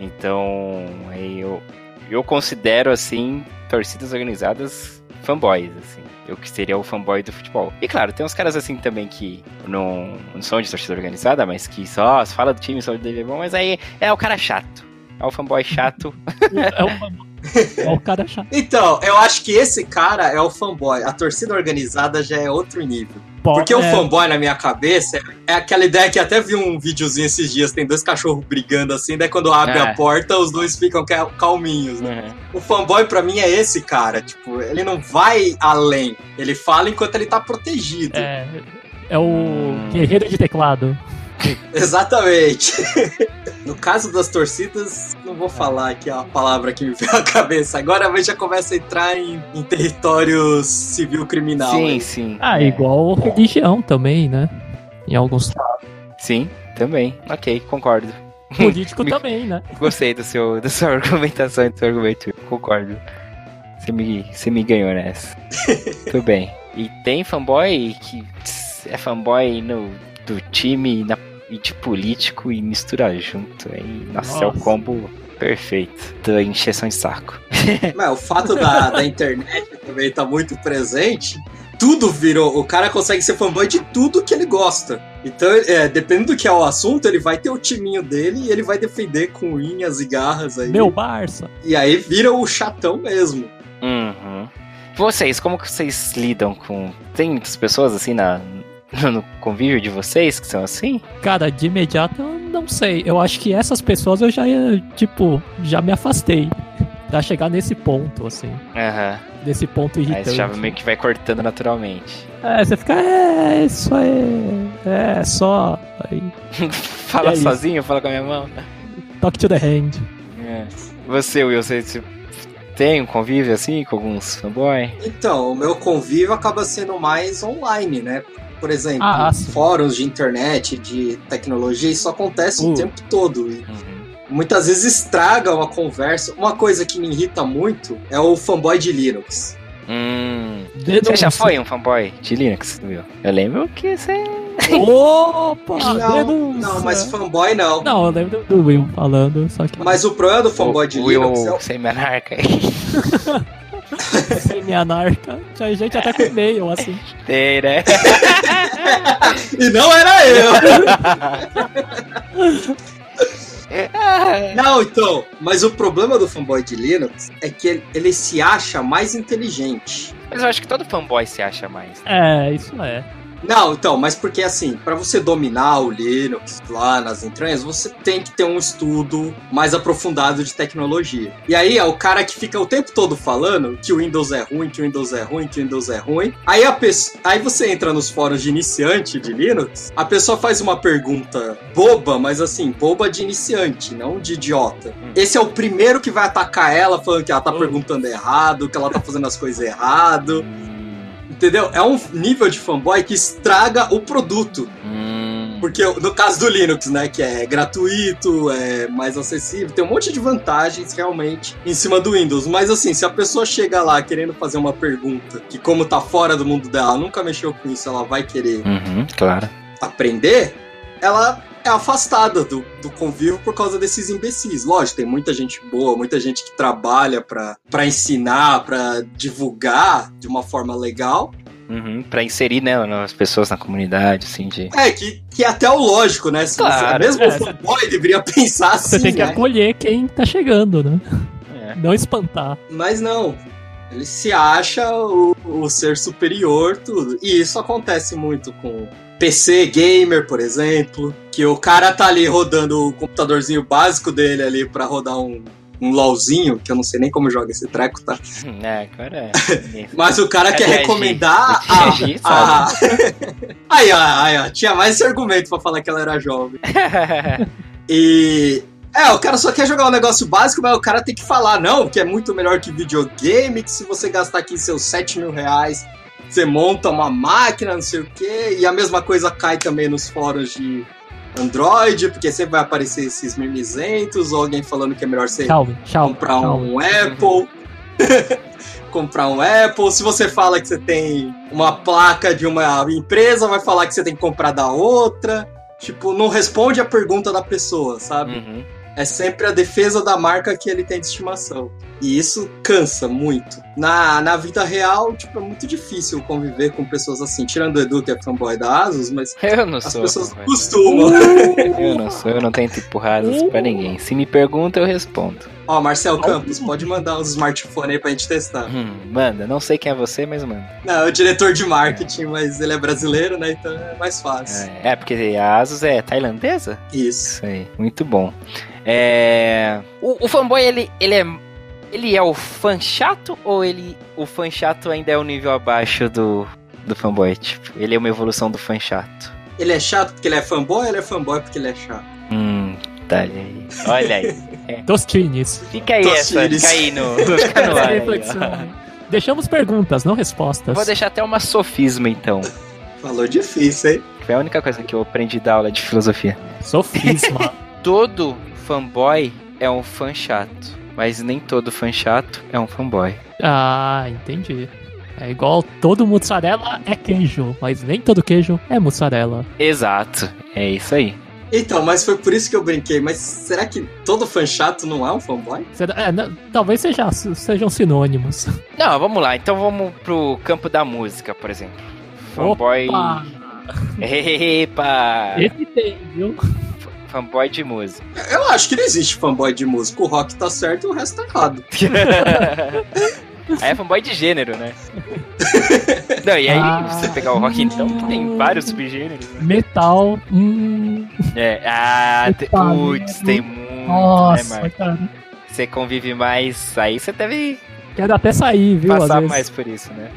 Então, eu, eu considero, assim, torcidas organizadas fanboys, assim. Eu que seria o fanboy do futebol. E claro, tem uns caras assim também que não, não são de torcida organizada, mas que só fala do time, só do bom, mas aí é o cara chato. É o fanboy chato. é o fanboy é o cara chato. Então, eu acho que esse cara é o fanboy. A torcida organizada já é outro nível. Porque é. o fanboy na minha cabeça é aquela ideia que até vi um videozinho esses dias, tem dois cachorros brigando assim, daí quando abre é. a porta, os dois ficam calminhos, né? Uhum. O fanboy para mim é esse cara, tipo, ele não vai além, ele fala enquanto ele tá protegido. É, é o hum. guerreiro de teclado. Exatamente. No caso das torcidas, não vou falar aqui a palavra que me veio à cabeça. Agora a gente já começa a entrar em, em território civil criminal. Sim, aí. sim. Ah, é. igual religião também, né? Em alguns casos. Sim, também. Ok, concordo. Político também, né? Gostei do seu, da sua argumentação e do seu argumento. Concordo. Você me, você me ganhou nessa. Tudo bem. E tem fanboy que é fanboy no, do time na e de político e misturar junto. Aí, nossa, nossa. é o combo perfeito da encheção de saco. Mas o fato da, da internet também tá muito presente. Tudo virou. O cara consegue ser fanboy de tudo que ele gosta. Então, é, dependendo do que é o assunto, ele vai ter o timinho dele e ele vai defender com unhas e garras aí. Meu Barça! E aí vira o chatão mesmo. Uhum. Vocês, como que vocês lidam com. Tem muitas pessoas assim na, no convívio de vocês que são assim? Cara, de imediato eu não sei. Eu acho que essas pessoas eu já, tipo, já me afastei. Pra chegar nesse ponto, assim. Aham. Uhum. Nesse ponto irritante. Aí você já meio que vai cortando naturalmente. É, você fica, é, isso é. É, só. Aí. fala é sozinho, isso. fala com a minha mão. Talk to the hand. É. Você, Will, você, você tem um convívio assim com alguns fanboy? Então, o meu convívio acaba sendo mais online, né? Por exemplo, ah, fóruns de internet, de tecnologia, isso acontece uh. o tempo todo. Uhum. Muitas vezes estraga uma conversa. Uma coisa que me irrita muito é o fanboy de Linux. Hum. Você já foi um fanboy de Linux, viu? Eu lembro que você. Opa! Não, não, mas fanboy não. Não, eu lembro do Will falando, só que. Mas o problema do fanboy o, de Linux Will é o. Sem menarca aí. Semi-anarca. Tinha gente até com e-mail, assim. Tem, né? e não era eu! Não, então, mas o problema do fanboy de Linux é que ele, ele, se acha mais inteligente. Mas eu acho que todo fanboy se acha mais. É, isso é. Não, então, mas porque assim, para você dominar o Linux lá nas entranhas, você tem que ter um estudo mais aprofundado de tecnologia. E aí é o cara que fica o tempo todo falando que o Windows é ruim, que o Windows é ruim, que o Windows é ruim. Aí a pessoa, aí você entra nos fóruns de iniciante de Linux, a pessoa faz uma pergunta boba, mas assim, boba de iniciante, não de idiota. Hum. Esse é o primeiro que vai atacar ela falando que ela tá hum. perguntando errado, que ela tá fazendo as coisas errado. Entendeu? É um nível de fanboy que estraga o produto. Hum. Porque no caso do Linux, né, que é gratuito, é mais acessível, tem um monte de vantagens realmente em cima do Windows. Mas assim, se a pessoa chega lá querendo fazer uma pergunta que como tá fora do mundo dela, nunca mexeu com isso, ela vai querer uhum, claro. aprender, ela é afastada do, do convívio por causa desses imbecis. Lógico, tem muita gente boa, muita gente que trabalha para ensinar, para divulgar de uma forma legal. Uhum, pra inserir, né, as pessoas na comunidade, assim, de... É, que, que é até o lógico, né? Se claro, você, mesmo é. o fanboy deveria pensar assim, Você tem que né? acolher quem tá chegando, né? É. Não espantar. Mas não, ele se acha o, o ser superior, tudo. E isso acontece muito com PC gamer, por exemplo, que o cara tá ali rodando o computadorzinho básico dele ali para rodar um, um LOLzinho, que eu não sei nem como joga esse treco, tá? É, cara. É. Mas o cara é quer recomendar a. a... aí, ó, aí, ó, tinha mais esse argumento pra falar que ela era jovem. e. É, o cara só quer jogar um negócio básico, mas o cara tem que falar, não, que é muito melhor que videogame, que se você gastar aqui seus 7 mil reais você monta uma máquina, não sei o quê, e a mesma coisa cai também nos fóruns de Android, porque sempre vai aparecer esses mimizentos, ou alguém falando que é melhor você comprar um Apple. comprar um Apple. Se você fala que você tem uma placa de uma empresa, vai falar que você tem que comprar da outra. Tipo, não responde a pergunta da pessoa, sabe? Uhum é sempre a defesa da marca que ele tem de estimação. E isso cansa muito. Na, na vida real, tipo, é muito difícil conviver com pessoas assim. Tirando o Edu, que é fanboy da Asus, mas eu não as sou pessoas costumam. eu não sou, eu não tento empurrar Asus pra ninguém. Se me pergunta, eu respondo. Ó, Marcel Campos, pode mandar uns smartphones aí pra gente testar. Hum, manda, não sei quem é você, mas manda. Não, é o diretor de marketing, mas ele é brasileiro, né? Então é mais fácil. É, é porque a Asus é tailandesa? Isso. Isso aí, muito bom. É... O, o, fanboy, ele, ele é. Ele é o fã chato ou ele. O fã chato ainda é o um nível abaixo do, do fanboy? Tipo, ele é uma evolução do fã chato. Ele é chato porque ele é fanboy ou ele é fanboy porque ele é chato? Hum, tá aí. Olha aí. É. Tostines. Fica aí essa, fica aí no, fica no ar aí, Deixamos perguntas, não respostas. Vou deixar até uma sofisma, então. Falou difícil, hein? Foi a única coisa que eu aprendi da aula de filosofia. Sofisma. Todo fanboy é um fã chato, mas nem todo fã chato é um fanboy. Ah, entendi. É igual todo mussarela é queijo, mas nem todo queijo é mussarela. Exato, é isso aí. Então, mas foi por isso que eu brinquei. Mas será que todo fã chato não é um fanboy? É, não, talvez seja, sejam sinônimos. Não, vamos lá. Então vamos pro campo da música, por exemplo. Fanboy. Opa! Epa! Esse tem, viu? Fanboy de música. Eu acho que não existe fanboy de música. O rock tá certo e o resto tá errado. Aí é fanboy de gênero, né? Não, e aí ah, você pegar o rock então, que tem vários subgêneros. Né? Metal. Hum, é, ah, Metal, putz, tem muito. Né, Nossa, né, cara. Você convive mais, aí você deve. Quero até sair, viu? Passar mais por isso, né?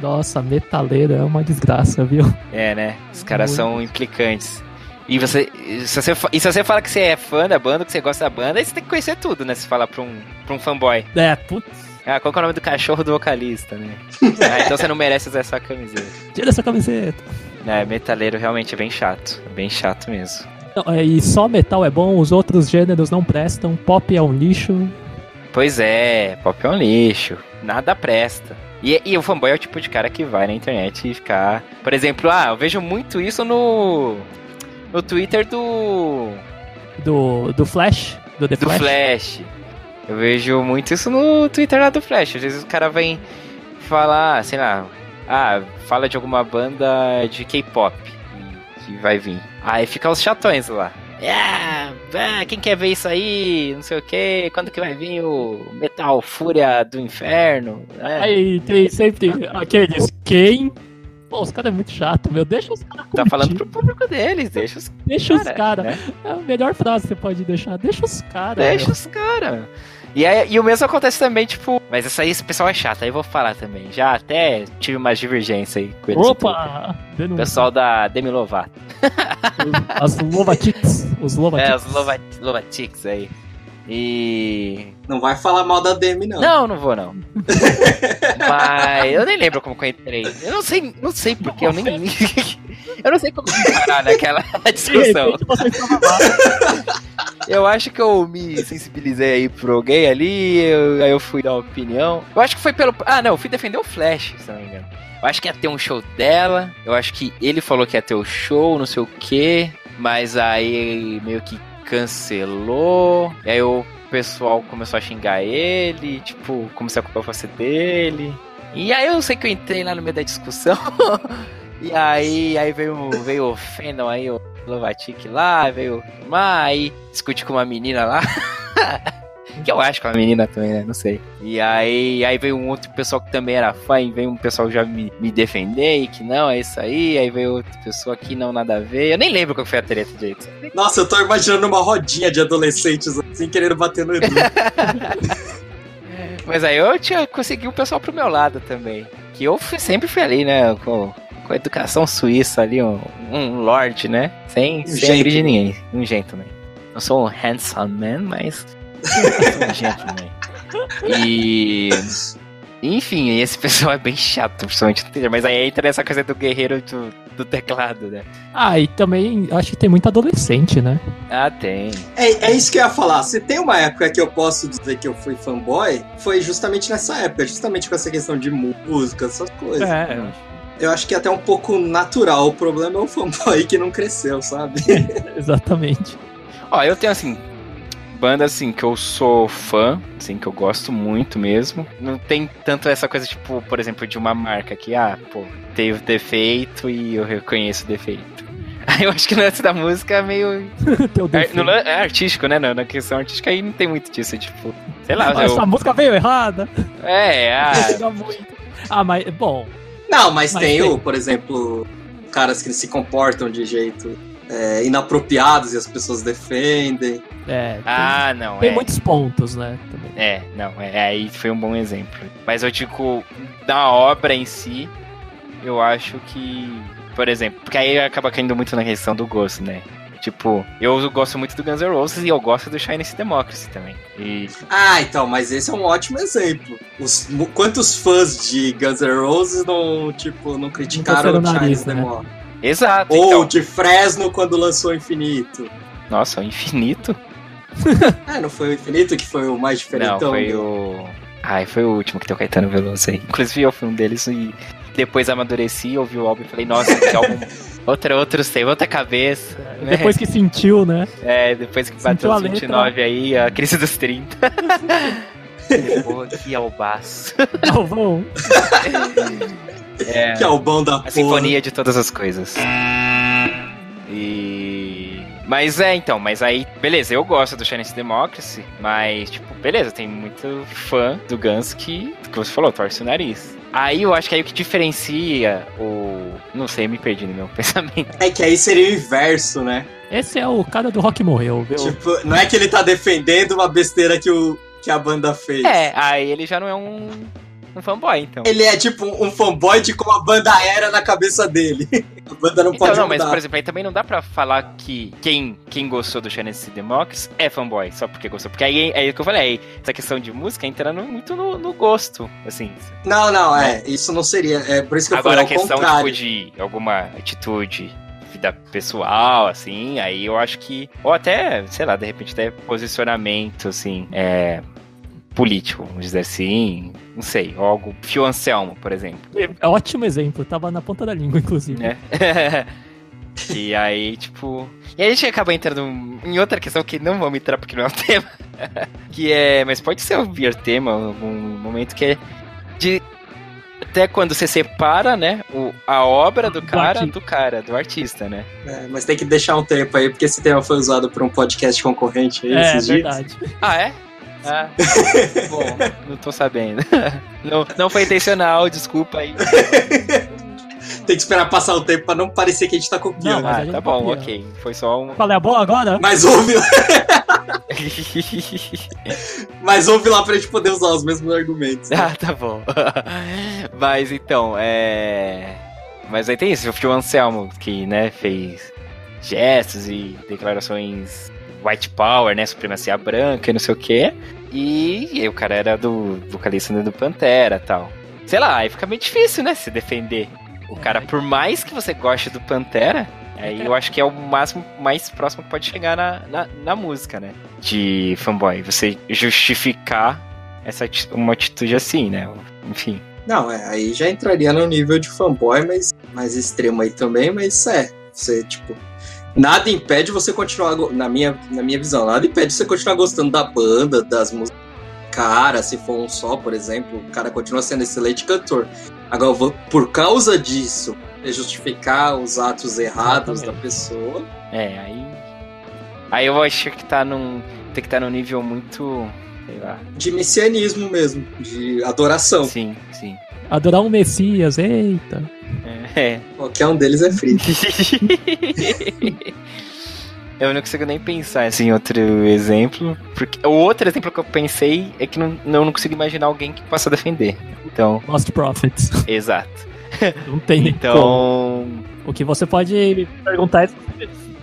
Nossa, metaleiro é uma desgraça, viu? É, né? Os caras são implicantes. E você, se você. E se você fala que você é fã da banda, que você gosta da banda, aí você tem que conhecer tudo, né? Se falar pra um, pra um fanboy. É, putz. Ah, qual é o nome do cachorro do vocalista, né? ah, então você não merece usar essa camiseta. Tira essa camiseta. É, metaleiro realmente é bem chato. É bem chato mesmo. Não, é, e só metal é bom, os outros gêneros não prestam. Pop é um lixo. Pois é, pop é um lixo. Nada presta. E, e, o fanboy é o tipo de cara que vai na internet e ficar. Por exemplo, ah, eu vejo muito isso no no Twitter do. Do, do Flash? Do The do Flash? Flash. Eu vejo muito isso no Twitter lá do Flash. Às vezes o cara vem falar, sei lá, ah, fala de alguma banda de K-pop que vai vir. Aí fica os chatões lá. Yeah, ah, quem quer ver isso aí? Não sei o que. Quando que vai vir o Metal Fúria do Inferno? É. Aí tem sempre aqueles quem Pô, os caras é muito chato, meu. Deixa os caras. Tá falando pro público deles, deixa os Deixa cara, os caras. Né? É a melhor frase que você pode deixar. Deixa os caras. Deixa meu. os caras. E, aí, e o mesmo acontece também, tipo. Mas essa aí, esse pessoal é chato, aí eu vou falar também. Já até tive uma divergência aí com eles. Opa! O pessoal da Demi Lovato. As Lovatics. Os Lovatics. É, os Lovatics aí. E. Não vai falar mal da Demi, não. Não, não vou, não. Mas eu nem lembro como que eu entrei. Eu não sei, não sei porque eu nem. eu não sei como parar naquela discussão. Eu acho que eu me sensibilizei aí pro gay ali, eu, aí eu fui dar uma opinião. Eu acho que foi pelo. Ah, não, eu fui defender o Flash, se não me engano. Eu acho que ia ter um show dela. Eu acho que ele falou que ia ter o show, não sei o quê. Mas aí meio que cancelou. E aí o pessoal começou a xingar ele. Tipo, comecei a culpar você dele. E aí eu sei que eu entrei lá no meio da discussão. e aí, aí veio, veio o Fendon aí, o Lovatic lá, veio filmar, aí discute com uma menina lá. que eu acho que é uma menina também, né? Não sei. E aí, aí veio um outro pessoal que também era fã, e veio um pessoal já me, me defender, e que não, é isso aí. Aí veio outra pessoa que não, nada a ver. Eu nem lembro qual foi a treta direito. Nossa, eu tô imaginando uma rodinha de adolescentes assim, querendo bater no Edu. Mas aí eu tinha conseguido o pessoal pro meu lado também. Que eu fui, sempre fui ali, né? Com, com a educação suíça ali, um, um lord, né? Sem, um sem de ninguém. Um gentleman. Não sou um handsome man, mas um gentleman. E. Enfim, esse pessoal é bem chato, principalmente no Twitter, mas aí entra essa coisa do guerreiro do, do teclado, né? Ah, e também acho que tem muito adolescente, né? Ah, tem. É, é isso que eu ia falar. Se tem uma época que eu posso dizer que eu fui fanboy, foi justamente nessa época, justamente com essa questão de música, essas coisas. É, eu acho eu acho que é até um pouco natural. O problema é o fanboy que não cresceu, sabe? Exatamente. Ó, eu tenho assim, banda assim que eu sou fã, assim que eu gosto muito mesmo. Não tem tanto essa coisa tipo, por exemplo, de uma marca que ah, pô, teve defeito e eu reconheço o defeito. Aí eu acho que no lance da música é meio. no, é artístico, né? Na, questão artística aí não tem muito disso. É tipo, sei lá. Ah, eu... Essa música veio errada. É, ah. ah, mas, bom. Não, mas, mas tem, tem, o, por exemplo, caras que se comportam de jeito é, inapropriados e as pessoas defendem. É. Tem, ah, não. Tem é. muitos pontos, né? Também. É, não. É, aí foi um bom exemplo. Mas eu digo, da obra em si, eu acho que. Por exemplo, porque aí acaba caindo muito na questão do gosto, né? Tipo, eu gosto muito do Guns N' Roses e eu gosto do Chinese Democracy também. E... Ah, então, mas esse é um ótimo exemplo. Os, quantos fãs de Guns N' Roses não, tipo, não criticaram o Chinese né? Exato. Ou então... de Fresno quando lançou Infinito. Nossa, o Infinito? é, não foi o Infinito que foi o mais diferente? Não, foi o... Ai, foi o último que tem o Caetano Veloso aí. Inclusive eu fui um deles e depois amadureci, ouvi o álbum e falei, nossa, que álbum Outra, outro tem outra cabeça. Né? Depois que sentiu, né? É, depois que bateu os 29 aí, a crise dos 30. Pô, que albaço. Albão. É, que albão da A porra. sinfonia de todas as coisas. E... Mas é, então, mas aí, beleza, eu gosto do Chinese Democracy, mas, tipo, beleza, tem muito fã do Guns que, que você falou, torce o nariz. Aí eu acho que aí o que diferencia o. Não sei, me perdi no meu pensamento. É que aí seria o inverso, né? Esse é o cara do rock morreu, viu? Tipo, não é que ele tá defendendo uma besteira que, o, que a banda fez. É, aí ele já não é um um fanboy, então. Ele é tipo um fanboy de como a banda era na cabeça dele. a banda não então, pode não, mudar. mas por exemplo, aí também não dá pra falar que quem, quem gostou do Genesis Demox é fanboy, só porque gostou. Porque aí é o que eu falei, aí, essa questão de música entrando muito no, no gosto, assim. Não, não, é, isso não seria. É por isso que eu Agora, falei, a questão tipo, de alguma atitude vida pessoal, assim, aí eu acho que. Ou até, sei lá, de repente até posicionamento, assim, é, político, vamos dizer assim. Não sei, algo. Fio Anselmo, por exemplo. É ótimo exemplo, tava na ponta da língua, inclusive. É. e aí, tipo. E aí a gente acaba entrando em outra questão que não vamos entrar porque não é o tema. que é. Mas pode ser o vir tema em algum momento que é de. Até quando você separa, né, o, a obra do cara do cara, do artista, né? É, mas tem que deixar um tempo aí, porque esse tema foi usado por um podcast concorrente aí é, esses verdade. dias. Ah, é? Ah, bom, não tô sabendo. Não, não foi intencional, desculpa aí. Tem que esperar passar o tempo pra não parecer que a gente tá copiando. Não, ah, tá bom, copia. ok. Foi só um. Qual é a boa agora? Mas ouve. Mas ouve lá pra gente poder usar os mesmos argumentos. Né? Ah, tá bom. Mas então, é. Mas aí tem isso, o Anselmo, que, né, fez gestos e declarações white power, né? Supremacia branca e não sei o quê. E, e o cara era do vocalista do Pantera tal. Sei lá, aí fica meio difícil, né? Se defender. O cara, por mais que você goste do Pantera, aí eu acho que é o máximo mais próximo que pode chegar na, na, na música, né? De fanboy. Você justificar essa uma atitude assim, né? Enfim. Não, é, aí já entraria no nível de fanboy, mas mais extremo aí também, mas é, você, tipo, nada impede você continuar, na minha, na minha visão, nada impede você continuar gostando da banda, das músicas. Cara, se for um só, por exemplo, o cara continua sendo excelente cantor. Agora, por causa disso, é justificar os atos errados Exatamente. da pessoa. É, aí. Aí eu acho que tá num. Tem que estar tá num nível muito. Sei lá. De messianismo mesmo, de adoração. Sim, sim. Adorar um Messias, eita. É. Qualquer um deles é free. eu não consigo nem pensar assim, em outro exemplo. Porque o outro exemplo que eu pensei é que não, não consigo imaginar alguém que possa defender. Então. Lost Prophets. Exato. Não tem. então. Como. O que você pode perguntar é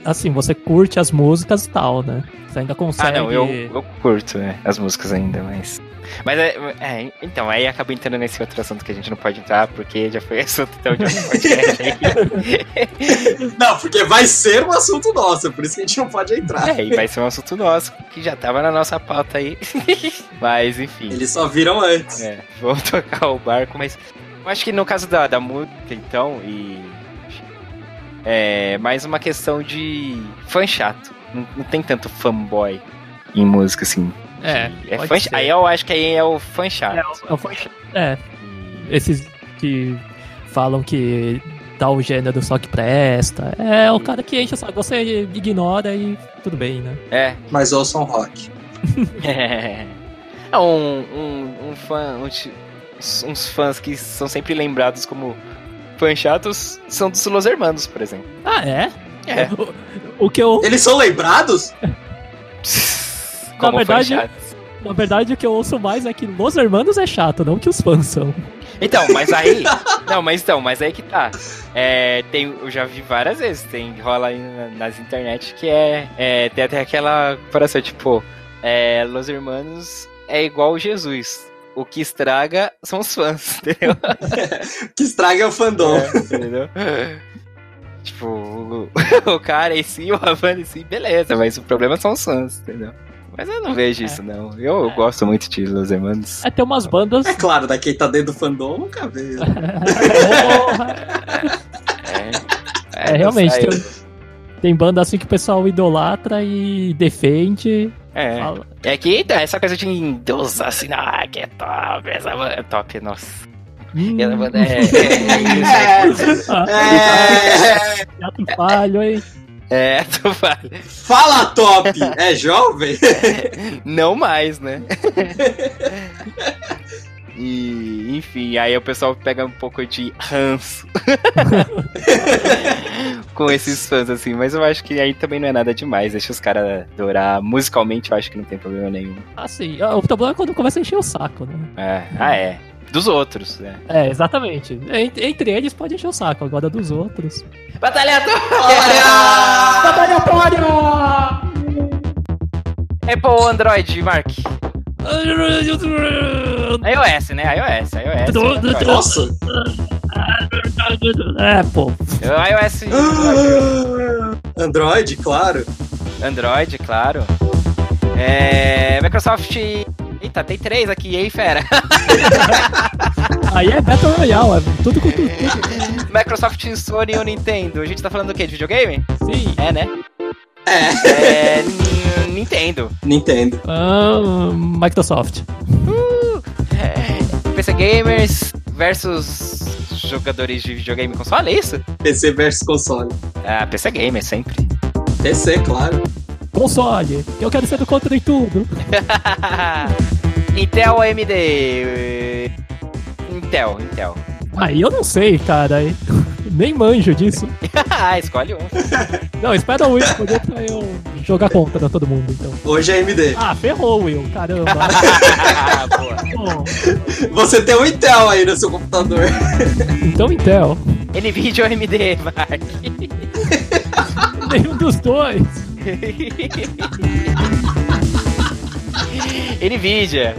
assim, você curte as músicas e tal, né? Você ainda consegue. Ah, não, eu, eu curto né, as músicas ainda, mas. Mas é, é, então, aí acaba entrando nesse outro assunto que a gente não pode entrar, porque já foi assunto então de outro podcast aí. não, porque vai ser um assunto nosso, por isso que a gente não pode entrar. É, e vai ser um assunto nosso, que já tava na nossa pauta aí. mas, enfim. Eles só viram antes. É, vou tocar o barco, mas. Eu acho que no caso da, da música, então, e. É mais uma questão de fã chato. Não, não tem tanto fanboy em música, assim. É, é fã, aí eu acho que aí é o fã chato. É, é o fã chato. É. Esses que falam que tal gênero só que presta. É o cara que enche o saco. Você ignora e tudo bem, né? É. Mas ouçam rock. é. Um, um, um fã. Um, uns fãs que são sempre lembrados como fãs chatos são dos Los Hermanos, por exemplo. Ah, é? É. O, o que eu. Eles são lembrados? na verdade, na verdade, o que eu ouço mais é que Los Hermanos é chato, não que os fãs são. Então, mas aí. não, mas então, mas aí que tá. É, tem, eu já vi várias vezes, tem, rola aí nas internet que é, é. Tem até aquela comparação, tipo, é, Los Hermanos é igual Jesus. O que estraga são os fãs, entendeu? o que estraga é o fandom. É, entendeu? tipo, o, o cara em si, o Havana em si, beleza, mas o problema são os fãs, entendeu? Mas eu não vejo é. isso, não. Eu, é. gosto muito de Los Hermanos. É, tem umas bandas. É claro, daqui tá dentro do fandom, nunca vejo. é, é, realmente. Tem, tem banda assim que o pessoal idolatra e defende. É. Fala. É que então, essa coisa de Deus assim, ah, que é top, essa banda é top, nossa. Hum. essa banda é. é, é, é. falho, hein? É, tu vale. Fala top! É jovem? não mais, né? E, enfim, aí o pessoal pega um pouco de ranço com esses fãs, assim. Mas eu acho que aí também não é nada demais. Deixa os caras adorar. Musicalmente, eu acho que não tem problema nenhum. Ah, sim. O problema é quando começa a encher o saco, né? É. Ah, é dos outros, né? É, exatamente. Entre eles pode encher o saco, agora dos outros. Batalha Batalhatória! Apple Android, Mark. iOS, né? iOS, iOS. Nossa! É, pô. iOS. Android, claro. Android, claro. É, Microsoft Eita, tem três aqui, hein, fera? Aí é Battle Royale, é tudo com tudo. Microsoft, Sony e o Nintendo. A gente tá falando do quê? De videogame? Sim. É, né? É. é Nintendo. Nintendo. Uh, Microsoft. Uh, é, PC Gamers versus jogadores de videogame console, é isso? PC versus console. Ah, PC Gamer, sempre. PC, claro. Console, eu quero ser do contra em tudo. Intel ou AMD? Intel, Intel. Aí eu não sei, cara. Nem manjo disso. ah, escolhe um. Não, espera o Will poder pra eu jogar contra todo mundo, então. Hoje é AMD. Ah, ferrou, Will, caramba. Você tem um Intel aí no seu computador. Então Intel. NVIDIA ou AMD, Mark? Nenhum dos dois. Nvidia.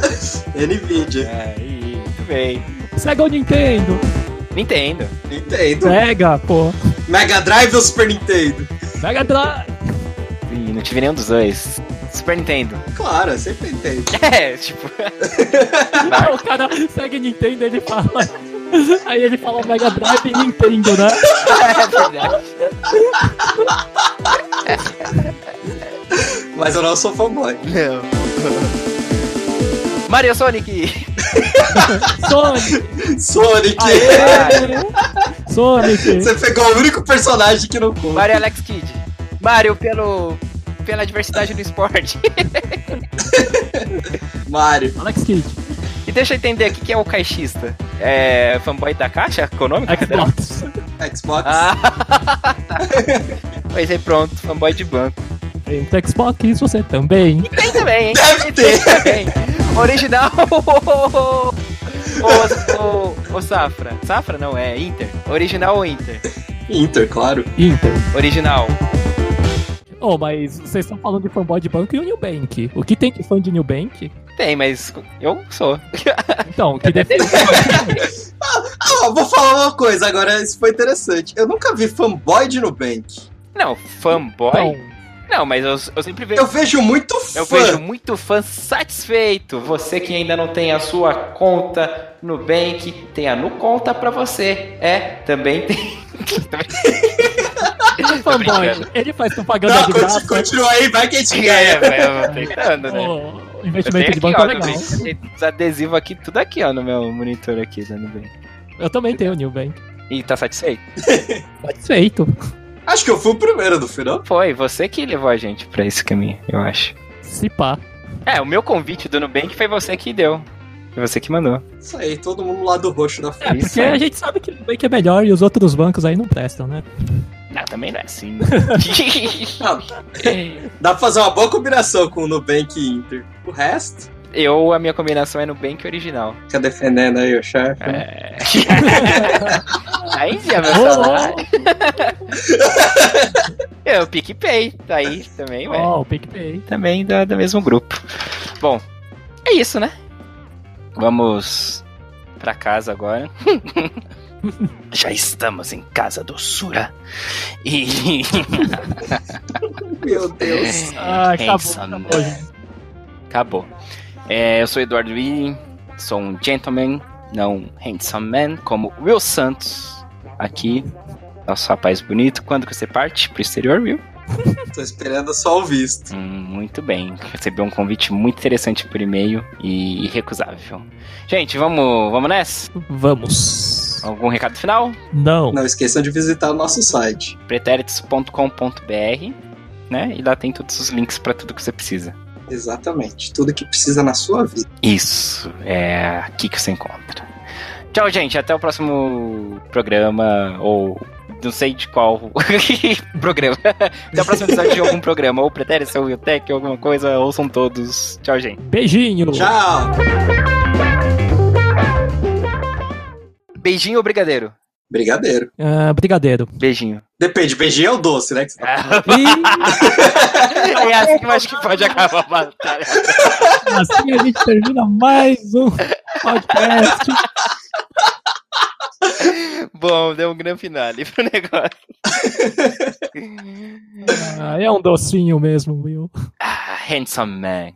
Nvidia. Aí, muito bem. Sega ou Nintendo? Nintendo. Nintendo. Sega, pô. Mega Drive ou Super Nintendo? Mega Drive. Ih, não tive nenhum dos dois. Super Nintendo. Claro, é sempre Nintendo. É, tipo. Não, o cara segue Nintendo ele fala. Aí ele fala Mega Drive e Nintendo, né? é verdade. Mas eu não sou fanboy. Não. Mario Sonic! Sonic! Sonic! Aê! Sonic! Você pegou o único personagem que não conta. Mario Alex Kidd. Mario pelo. pela diversidade do esporte. Mario. Alex Kidd. E deixa eu entender aqui quem é o caixista. É fanboy da caixa econômica? Xbox. Xbox. Ah, tá. Pois é, pronto, fanboy de banco. Tem pro Xbox, você também. Tem também, hein? Deve Tem ter. também. Original. Ô, ô, ô, Safra. Safra não, é Inter. Original ou Inter? Inter, claro. Inter. Original. Oh, mas vocês estão falando de fanboy de banco e o New Bank. O que tem de fã de New Bank? Tem, mas eu sou. Então, o que defende. Ah, vou falar uma coisa agora, isso foi interessante. Eu nunca vi fanboy de Nubank. Não, fanboy? Então, Não, mas eu, eu sempre vejo. Eu vejo muito fã. Eu vejo muito fã satisfeito. Você que ainda não tem a sua conta no Bank, tem a no conta pra você. É, também tem. o fanboy, ele faz propaganda Não, de continua, graça. continua aí, vai que a gente É, ganha. eu tô esperando, né? O investimento de banco é legal. Nubank, Os adesivos aqui, tudo aqui, ó, no meu monitor aqui da Nubank. Eu também tenho o New Bank. E tá satisfeito? Satisfeito. Acho que eu fui o primeiro do final. Foi, você que levou a gente pra esse caminho, eu acho. Se pá. É, o meu convite do Nubank foi você que deu. Foi você que mandou. Isso aí, todo mundo lá do roxo da É, frente. Isso porque a gente sabe que o Nubank é melhor e os outros bancos aí não prestam, né? Não, também não é assim. Ah, dá pra fazer uma boa combinação com o Nubank e Inter. O resto, eu, a minha combinação é Nubank original. fica defendendo aí o chefe. É. aí já meu Ô, salário. É, o PicPay, tá aí também, ué. Ó, o PicPay. Também da, do mesmo grupo. Bom, é isso, né? Vamos pra casa agora. Já estamos em casa doçura. E. Meu Deus. Ah, acabou. Handsome. acabou. Acabou. É, eu sou Eduardo Willi, sou um gentleman, não handsome man, como Will Santos, aqui, nosso rapaz bonito. Quando que você parte pro exterior, Will? Tô esperando só o visto. Hum, muito bem. Recebi um convite muito interessante por e-mail e irrecusável. Gente, vamos, vamos nessa? Vamos. Algum recado final? Não. Não esqueçam de visitar o nosso site. pretéritos.com.br, né? E lá tem todos os links pra tudo que você precisa. Exatamente. Tudo que precisa na sua vida. Isso, é aqui que você encontra. Tchau, gente. Até o próximo programa, ou não sei de qual programa. Até o próximo episódio de algum programa, ou Pretéritos, ou Biotech, alguma coisa, ouçam todos. Tchau, gente. Beijinho. Tchau! Beijinho ou brigadeiro? Brigadeiro. Ah, brigadeiro. Beijinho. Depende, beijinho é o doce, né? que tá- E é assim que eu acho que pode acabar a batalha. assim a gente termina mais um podcast. Bom, deu um grande finale pro negócio. Ah, é um docinho mesmo, Will. Ah, handsome man.